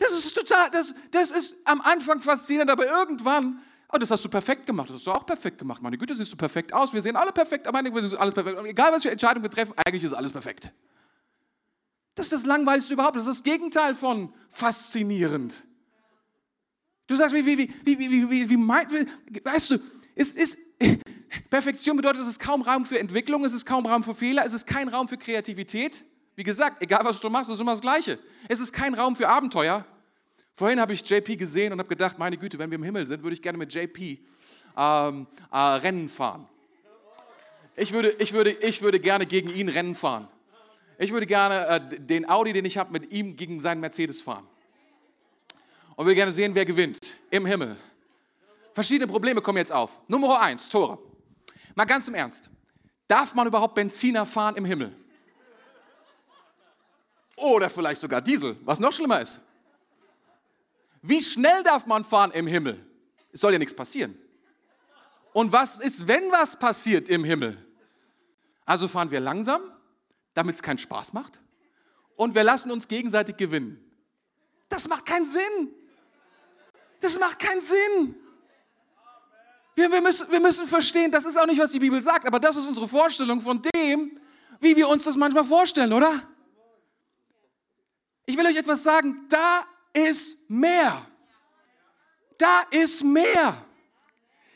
Das ist total, das, das ist am Anfang faszinierend, aber irgendwann, oh, das hast du perfekt gemacht, das hast du auch perfekt gemacht. Meine Güte, siehst du perfekt aus, wir sehen alle perfekt, aber eigentlich ist alles perfekt. Egal, was für Entscheidungen wir treffen, eigentlich ist alles perfekt. Das ist das Langweiligste überhaupt, das ist das Gegenteil von faszinierend. Du sagst, wie, wie, wie, wie, wie, wie, wie meint, weißt du, es ist, [LAUGHS] Perfektion bedeutet, es ist kaum Raum für Entwicklung, es ist kaum Raum für Fehler, es ist kein Raum für Kreativität. Wie gesagt, egal was du machst, es ist immer das Gleiche. Es ist kein Raum für Abenteuer. Vorhin habe ich JP gesehen und habe gedacht, meine Güte, wenn wir im Himmel sind, würde ich gerne mit JP ähm, äh, Rennen fahren. Ich würde, ich, würde, ich würde gerne gegen ihn Rennen fahren. Ich würde gerne äh, den Audi, den ich habe, mit ihm gegen seinen Mercedes fahren. Und wir gerne sehen, wer gewinnt im Himmel. Verschiedene Probleme kommen jetzt auf. Nummer eins, Tore. Mal ganz im Ernst. Darf man überhaupt Benziner fahren im Himmel? Oder vielleicht sogar Diesel, was noch schlimmer ist. Wie schnell darf man fahren im Himmel? Es soll ja nichts passieren. Und was ist, wenn was passiert im Himmel? Also fahren wir langsam, damit es keinen Spaß macht. Und wir lassen uns gegenseitig gewinnen. Das macht keinen Sinn. Das macht keinen Sinn. Wir, wir, müssen, wir müssen verstehen, das ist auch nicht, was die Bibel sagt, aber das ist unsere Vorstellung von dem, wie wir uns das manchmal vorstellen, oder? Ich will euch etwas sagen, da ist mehr. Da ist mehr.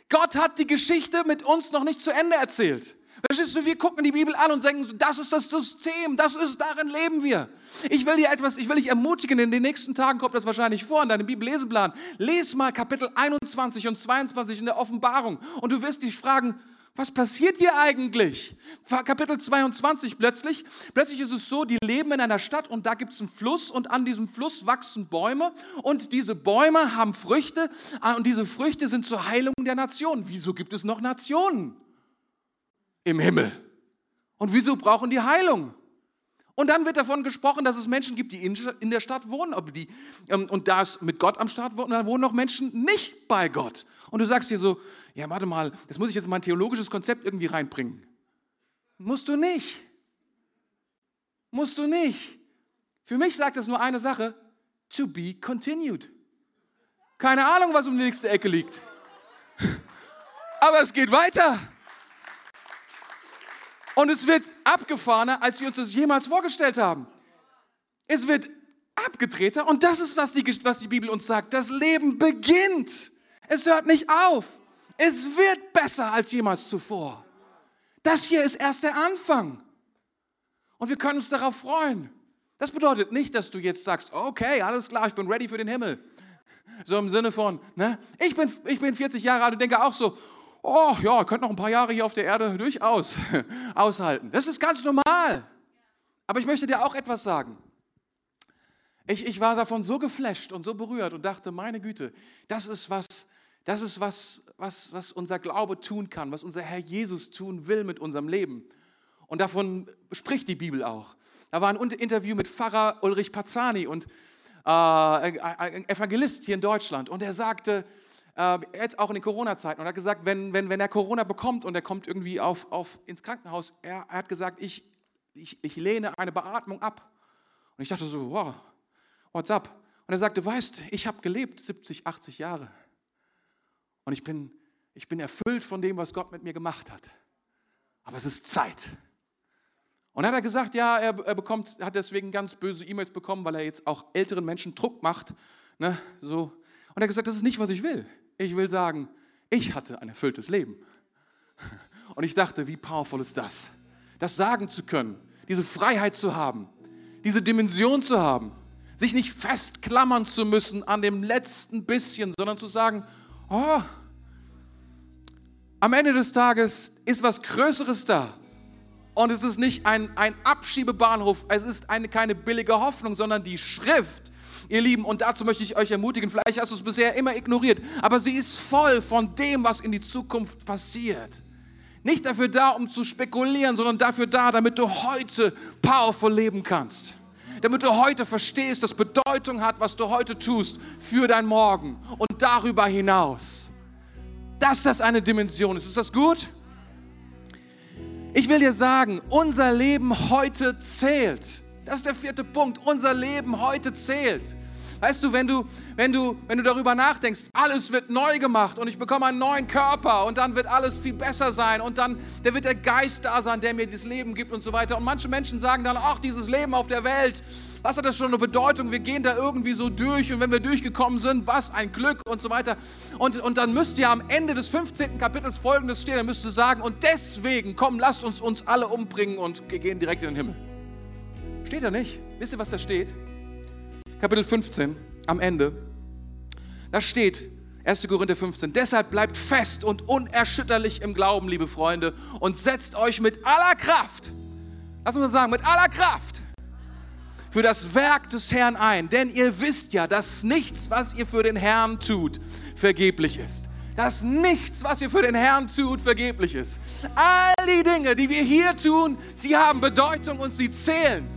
Gott hat die Geschichte mit uns noch nicht zu Ende erzählt. Verstehst du, wir gucken die Bibel an und sagen, das ist das System, das ist, darin leben wir. Ich will dir etwas, ich will dich ermutigen, in den nächsten Tagen kommt das wahrscheinlich vor in deinem Bibelleseplan. Lies mal Kapitel 21 und 22 in der Offenbarung und du wirst dich fragen, was passiert hier eigentlich? Kapitel 22 plötzlich. Plötzlich ist es so, die leben in einer Stadt und da gibt es einen Fluss und an diesem Fluss wachsen Bäume und diese Bäume haben Früchte ah, und diese Früchte sind zur Heilung der Nationen. Wieso gibt es noch Nationen im Himmel? Und wieso brauchen die Heilung? Und dann wird davon gesprochen, dass es Menschen gibt, die in der Stadt wohnen, die, ähm, und da es mit Gott am Start wohnen, dann wohnen noch Menschen nicht bei Gott. Und du sagst dir so, ja, warte mal, das muss ich jetzt mal ein theologisches Konzept irgendwie reinbringen. Musst du nicht. Musst du nicht. Für mich sagt das nur eine Sache, to be continued. Keine Ahnung, was um die nächste Ecke liegt. [LAUGHS] Aber es geht weiter. Und es wird abgefahrener, als wir uns das jemals vorgestellt haben. Es wird abgedrehter und das ist, was die, was die Bibel uns sagt. Das Leben beginnt. Es hört nicht auf. Es wird besser als jemals zuvor. Das hier ist erst der Anfang. Und wir können uns darauf freuen. Das bedeutet nicht, dass du jetzt sagst, okay, alles klar, ich bin ready für den Himmel. So im Sinne von, ne? ich, bin, ich bin 40 Jahre alt und denke auch so, oh ja, könnt noch ein paar Jahre hier auf der Erde durchaus [LAUGHS] aushalten. Das ist ganz normal. Aber ich möchte dir auch etwas sagen. Ich, ich war davon so geflasht und so berührt und dachte, meine Güte, das ist was, das ist was, was, was unser Glaube tun kann, was unser Herr Jesus tun will mit unserem Leben. Und davon spricht die Bibel auch. Da war ein Interview mit Pfarrer Ulrich Pazzani und äh, ein Evangelist hier in Deutschland. Und er sagte, äh, jetzt auch in den Corona-Zeiten, und hat gesagt, wenn, wenn, wenn er Corona bekommt und er kommt irgendwie auf, auf, ins Krankenhaus, er, er hat gesagt, ich, ich, ich lehne eine Beatmung ab. Und ich dachte so, wow, what's up? Und er sagte, weißt, ich habe gelebt 70, 80 Jahre. Und ich bin, ich bin erfüllt von dem, was Gott mit mir gemacht hat. Aber es ist Zeit. Und dann hat er gesagt, ja, er, er bekommt, hat deswegen ganz böse E-Mails bekommen, weil er jetzt auch älteren Menschen Druck macht. Ne, so. Und er hat gesagt, das ist nicht, was ich will. Ich will sagen, ich hatte ein erfülltes Leben. Und ich dachte, wie powerful ist das? Das sagen zu können, diese Freiheit zu haben, diese Dimension zu haben, sich nicht festklammern zu müssen an dem letzten bisschen, sondern zu sagen, oh, am Ende des Tages ist was Größeres da. Und es ist nicht ein, ein Abschiebebahnhof, es ist eine, keine billige Hoffnung, sondern die Schrift ihr Lieben, und dazu möchte ich euch ermutigen, vielleicht hast du es bisher immer ignoriert, aber sie ist voll von dem, was in die Zukunft passiert. Nicht dafür da, um zu spekulieren, sondern dafür da, damit du heute powerful leben kannst. Damit du heute verstehst, dass Bedeutung hat, was du heute tust für dein Morgen und darüber hinaus. Dass das eine Dimension ist. Ist das gut? Ich will dir sagen, unser Leben heute zählt. Das ist der vierte Punkt. Unser Leben heute zählt. Weißt du, wenn du, wenn du, wenn du darüber nachdenkst, alles wird neu gemacht und ich bekomme einen neuen Körper und dann wird alles viel besser sein und dann der wird der Geist da sein, der mir das Leben gibt und so weiter. Und manche Menschen sagen dann, ach, dieses Leben auf der Welt, was hat das schon eine Bedeutung? Wir gehen da irgendwie so durch und wenn wir durchgekommen sind, was ein Glück und so weiter. Und, und dann müsst ihr am Ende des 15. Kapitels folgendes stehen, dann müsst ihr sagen, und deswegen, komm, lasst uns uns alle umbringen und gehen direkt in den Himmel. Steht da nicht? Wisst ihr, was da steht? Kapitel 15 am Ende. Da steht 1. Korinther 15. Deshalb bleibt fest und unerschütterlich im Glauben, liebe Freunde, und setzt euch mit aller Kraft, lass uns sagen, mit aller Kraft für das Werk des Herrn ein. Denn ihr wisst ja, dass nichts, was ihr für den Herrn tut, vergeblich ist. Dass nichts, was ihr für den Herrn tut, vergeblich ist. All die Dinge, die wir hier tun, sie haben Bedeutung und sie zählen.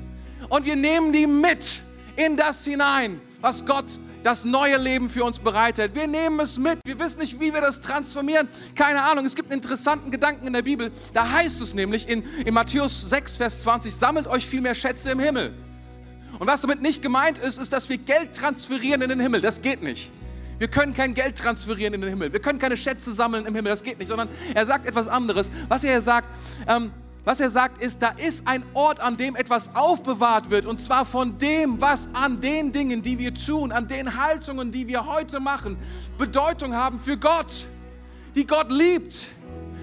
Und wir nehmen die mit in das hinein, was Gott das neue Leben für uns bereitet. Wir nehmen es mit. Wir wissen nicht, wie wir das transformieren. Keine Ahnung. Es gibt einen interessanten Gedanken in der Bibel. Da heißt es nämlich in, in Matthäus 6, Vers 20, sammelt euch viel mehr Schätze im Himmel und was damit nicht gemeint ist, ist, dass wir Geld transferieren in den Himmel. Das geht nicht. Wir können kein Geld transferieren in den Himmel. Wir können keine Schätze sammeln im Himmel. Das geht nicht. Sondern er sagt etwas anderes. Was er sagt, ähm, was er sagt, ist, da ist ein Ort, an dem etwas aufbewahrt wird. Und zwar von dem, was an den Dingen, die wir tun, an den Haltungen, die wir heute machen, Bedeutung haben für Gott, die Gott liebt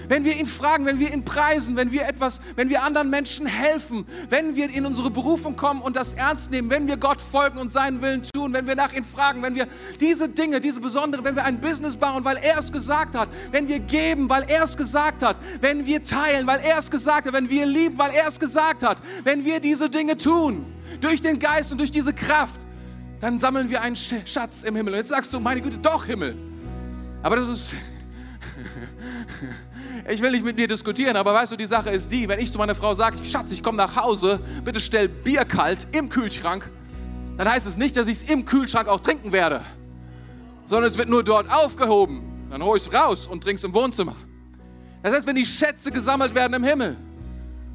wenn wir ihn fragen, wenn wir ihn preisen, wenn wir etwas, wenn wir anderen Menschen helfen, wenn wir in unsere Berufung kommen und das ernst nehmen, wenn wir Gott folgen und seinen Willen tun, wenn wir nach ihm fragen, wenn wir diese Dinge, diese besondere, wenn wir ein Business bauen, weil er es gesagt hat, wenn wir geben, weil er es gesagt hat, wenn wir teilen, weil er es gesagt hat, wenn wir lieben, weil er es gesagt hat, wenn wir diese Dinge tun, durch den Geist und durch diese Kraft, dann sammeln wir einen Schatz im Himmel. Und jetzt sagst du, meine Güte, doch Himmel. Aber das ist ich will nicht mit dir diskutieren, aber weißt du, die Sache ist die, wenn ich zu meiner Frau sage, Schatz, ich komme nach Hause, bitte stell Bier kalt im Kühlschrank, dann heißt es nicht, dass ich es im Kühlschrank auch trinken werde, sondern es wird nur dort aufgehoben. Dann hole ich es raus und trinke es im Wohnzimmer. Das heißt, wenn die Schätze gesammelt werden im Himmel,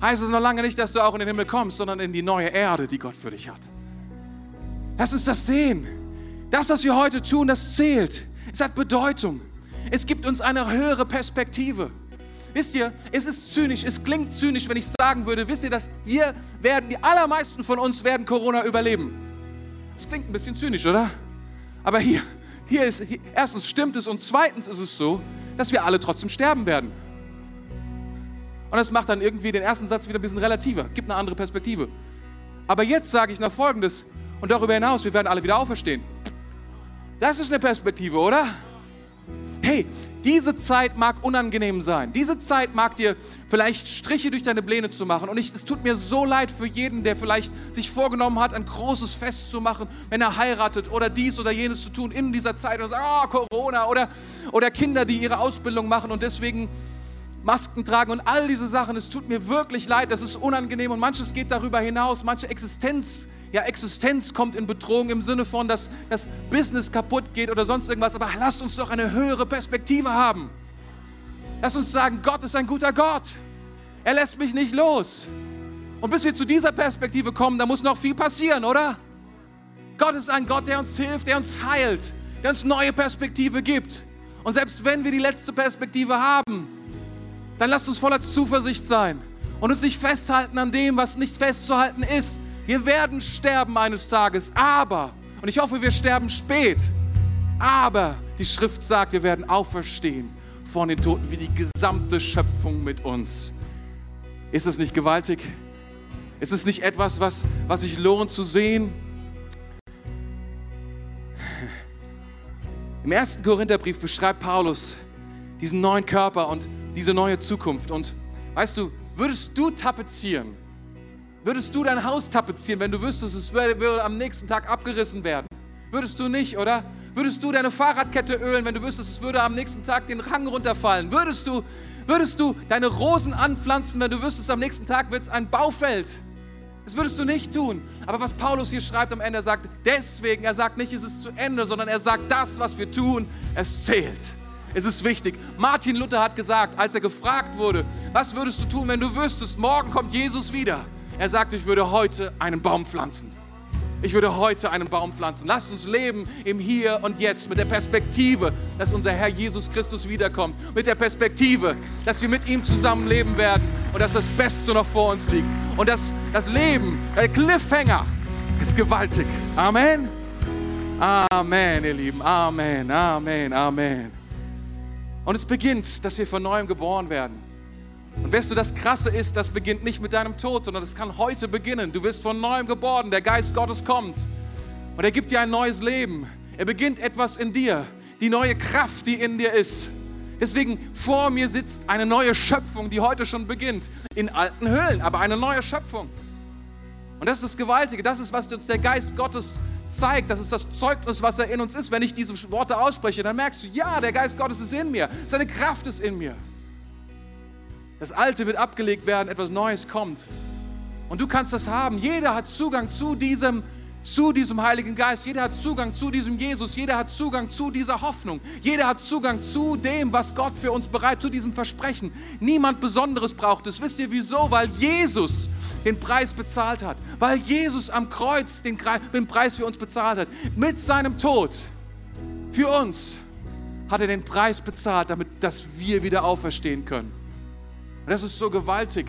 heißt es noch lange nicht, dass du auch in den Himmel kommst, sondern in die neue Erde, die Gott für dich hat. Lass uns das sehen. Das, was wir heute tun, das zählt. Es hat Bedeutung. Es gibt uns eine höhere Perspektive. Wisst ihr, es ist zynisch, es klingt zynisch, wenn ich sagen würde, wisst ihr, dass wir werden, die allermeisten von uns werden Corona überleben. Das klingt ein bisschen zynisch, oder? Aber hier, hier ist, hier, erstens stimmt es und zweitens ist es so, dass wir alle trotzdem sterben werden. Und das macht dann irgendwie den ersten Satz wieder ein bisschen relativer, gibt eine andere Perspektive. Aber jetzt sage ich noch Folgendes und darüber hinaus, wir werden alle wieder auferstehen. Das ist eine Perspektive, oder? Hey, diese Zeit mag unangenehm sein. Diese Zeit mag dir vielleicht Striche durch deine Pläne zu machen. Und es tut mir so leid für jeden, der vielleicht sich vorgenommen hat, ein großes Fest zu machen, wenn er heiratet oder dies oder jenes zu tun in dieser Zeit und sagt, oh, Corona oder, oder Kinder, die ihre Ausbildung machen und deswegen Masken tragen und all diese Sachen. Es tut mir wirklich leid, das ist unangenehm und manches geht darüber hinaus, manche Existenz ja, Existenz kommt in Bedrohung im Sinne von, dass das Business kaputt geht oder sonst irgendwas. Aber lasst uns doch eine höhere Perspektive haben. Lasst uns sagen, Gott ist ein guter Gott. Er lässt mich nicht los. Und bis wir zu dieser Perspektive kommen, da muss noch viel passieren, oder? Gott ist ein Gott, der uns hilft, der uns heilt, der uns neue Perspektive gibt. Und selbst wenn wir die letzte Perspektive haben, dann lasst uns voller Zuversicht sein und uns nicht festhalten an dem, was nicht festzuhalten ist, wir werden sterben eines Tages, aber, und ich hoffe, wir sterben spät, aber die Schrift sagt, wir werden auferstehen von den Toten wie die gesamte Schöpfung mit uns. Ist es nicht gewaltig? Ist es nicht etwas, was, was sich lohnt zu sehen? Im ersten Korintherbrief beschreibt Paulus diesen neuen Körper und diese neue Zukunft. Und weißt du, würdest du tapezieren, Würdest du dein Haus tapezieren, wenn du wüsstest, es würde, würde am nächsten Tag abgerissen werden? Würdest du nicht, oder? Würdest du deine Fahrradkette ölen, wenn du wüsstest, es würde am nächsten Tag den Rang runterfallen? Würdest du, würdest du deine Rosen anpflanzen, wenn du wüsstest, am nächsten Tag wird es ein Baufeld? Das würdest du nicht tun. Aber was Paulus hier schreibt am Ende, er sagt deswegen, er sagt nicht, es ist zu Ende, sondern er sagt, das, was wir tun, es zählt. Es ist wichtig. Martin Luther hat gesagt, als er gefragt wurde, was würdest du tun, wenn du wüsstest, morgen kommt Jesus wieder? Er sagt, ich würde heute einen Baum pflanzen. Ich würde heute einen Baum pflanzen. Lasst uns leben im Hier und Jetzt mit der Perspektive, dass unser Herr Jesus Christus wiederkommt. Mit der Perspektive, dass wir mit ihm zusammen leben werden und dass das Beste noch vor uns liegt. Und dass das Leben, der Cliffhanger, ist gewaltig. Amen. Amen, ihr Lieben. Amen, Amen, Amen. Und es beginnt, dass wir von neuem geboren werden. Und weißt du, das Krasse ist, das beginnt nicht mit deinem Tod, sondern es kann heute beginnen. Du wirst von neuem geboren, der Geist Gottes kommt und er gibt dir ein neues Leben. Er beginnt etwas in dir, die neue Kraft, die in dir ist. Deswegen vor mir sitzt eine neue Schöpfung, die heute schon beginnt, in alten Höhlen, aber eine neue Schöpfung. Und das ist das Gewaltige, das ist, was uns der Geist Gottes zeigt, das ist das Zeugnis, was er in uns ist. Wenn ich diese Worte ausspreche, dann merkst du, ja, der Geist Gottes ist in mir, seine Kraft ist in mir. Das Alte wird abgelegt werden, etwas Neues kommt. Und du kannst das haben. Jeder hat Zugang zu diesem, zu diesem Heiligen Geist. Jeder hat Zugang zu diesem Jesus. Jeder hat Zugang zu dieser Hoffnung. Jeder hat Zugang zu dem, was Gott für uns bereit, zu diesem Versprechen. Niemand Besonderes braucht es. Wisst ihr wieso? Weil Jesus den Preis bezahlt hat. Weil Jesus am Kreuz den, den Preis für uns bezahlt hat. Mit seinem Tod. Für uns hat er den Preis bezahlt, damit dass wir wieder auferstehen können. Und das ist so gewaltig.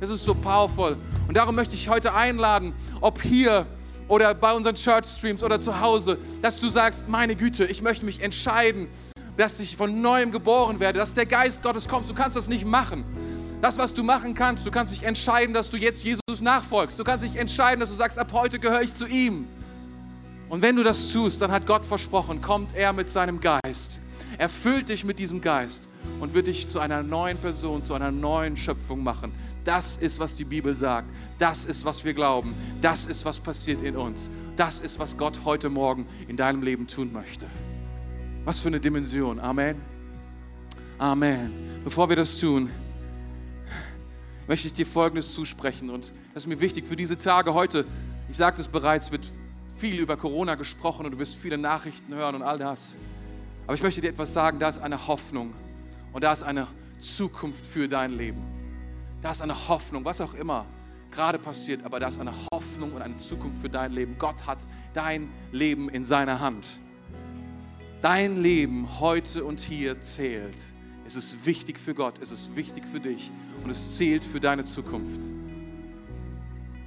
Das ist so powerful. Und darum möchte ich heute einladen, ob hier oder bei unseren Church Streams oder zu Hause, dass du sagst, meine Güte, ich möchte mich entscheiden, dass ich von neuem geboren werde, dass der Geist Gottes kommt. Du kannst das nicht machen. Das, was du machen kannst, du kannst dich entscheiden, dass du jetzt Jesus nachfolgst. Du kannst dich entscheiden, dass du sagst, ab heute gehöre ich zu ihm. Und wenn du das tust, dann hat Gott versprochen, kommt er mit seinem Geist. Erfüllt dich mit diesem Geist und wird dich zu einer neuen Person, zu einer neuen Schöpfung machen. Das ist, was die Bibel sagt. Das ist, was wir glauben. Das ist, was passiert in uns. Das ist, was Gott heute Morgen in deinem Leben tun möchte. Was für eine Dimension. Amen. Amen. Bevor wir das tun, möchte ich dir Folgendes zusprechen. Und das ist mir wichtig für diese Tage heute. Ich sagte es bereits, wird viel über Corona gesprochen und du wirst viele Nachrichten hören und all das. Aber ich möchte dir etwas sagen, da ist eine Hoffnung. Und da ist eine Zukunft für dein Leben. Da ist eine Hoffnung, was auch immer gerade passiert, aber da ist eine Hoffnung und eine Zukunft für dein Leben. Gott hat dein Leben in seiner Hand. Dein Leben heute und hier zählt. Es ist wichtig für Gott, es ist wichtig für dich und es zählt für deine Zukunft.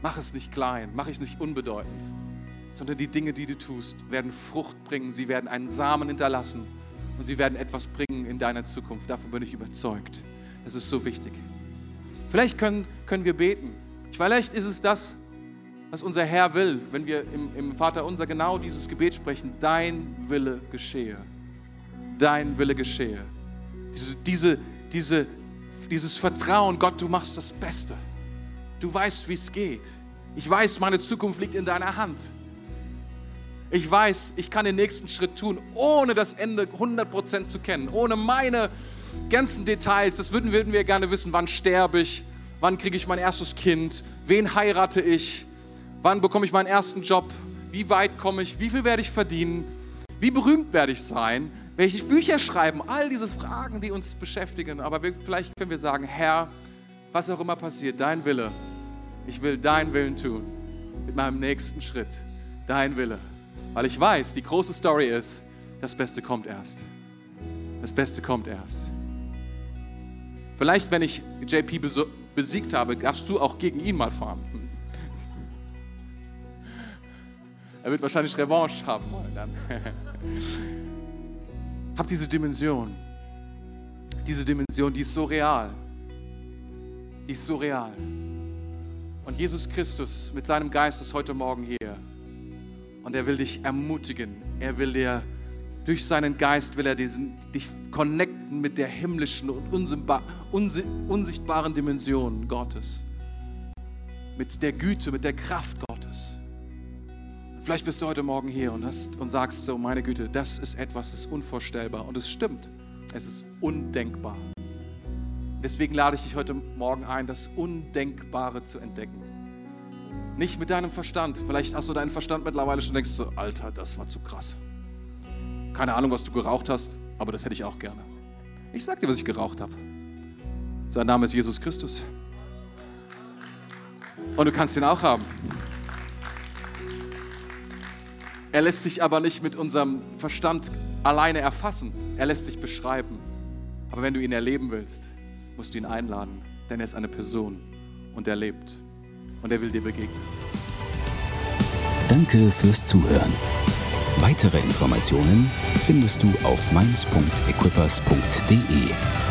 Mach es nicht klein, mach es nicht unbedeutend, sondern die Dinge, die du tust, werden Frucht bringen, sie werden einen Samen hinterlassen und sie werden etwas bringen in deiner Zukunft. Davon bin ich überzeugt. Das ist so wichtig. Vielleicht können, können wir beten. Vielleicht ist es das, was unser Herr will, wenn wir im, im Vater unser genau dieses Gebet sprechen. Dein Wille geschehe. Dein Wille geschehe. Diese, diese, diese, dieses Vertrauen, Gott, du machst das Beste. Du weißt, wie es geht. Ich weiß, meine Zukunft liegt in deiner Hand. Ich weiß, ich kann den nächsten Schritt tun, ohne das Ende 100% zu kennen, ohne meine ganzen Details. Das würden, würden wir gerne wissen, wann sterbe ich, wann kriege ich mein erstes Kind, wen heirate ich, wann bekomme ich meinen ersten Job, wie weit komme ich, wie viel werde ich verdienen, wie berühmt werde ich sein, welche Bücher schreiben, all diese Fragen, die uns beschäftigen. Aber wir, vielleicht können wir sagen, Herr, was auch immer passiert, dein Wille, ich will deinen Willen tun mit meinem nächsten Schritt, dein Wille. Weil ich weiß, die große Story ist, das Beste kommt erst. Das Beste kommt erst. Vielleicht, wenn ich JP besiegt habe, darfst du auch gegen ihn mal fahren. [LAUGHS] Er wird wahrscheinlich Revanche haben wollen dann. [LAUGHS] Hab diese Dimension. Diese Dimension, die ist so real. Die ist so real. Und Jesus Christus mit seinem Geist ist heute Morgen hier. Und er will dich ermutigen. Er will dir durch seinen Geist will er diesen, dich connecten mit der himmlischen und unsichtbaren Dimension Gottes. Mit der Güte, mit der Kraft Gottes. Vielleicht bist du heute Morgen hier und, hast, und sagst so, meine Güte, das ist etwas, das ist unvorstellbar. Und es stimmt, es ist undenkbar. Deswegen lade ich dich heute Morgen ein, das Undenkbare zu entdecken. Nicht mit deinem Verstand. Vielleicht hast du deinen Verstand mittlerweile schon denkst so, Alter, das war zu krass. Keine Ahnung, was du geraucht hast, aber das hätte ich auch gerne. Ich sag dir, was ich geraucht habe. Sein Name ist Jesus Christus. Und du kannst ihn auch haben. Er lässt sich aber nicht mit unserem Verstand alleine erfassen. Er lässt sich beschreiben. Aber wenn du ihn erleben willst, musst du ihn einladen, denn er ist eine Person und er lebt und er will dir begegnen. Danke fürs Zuhören. Weitere Informationen findest du auf mainz.equippers.de.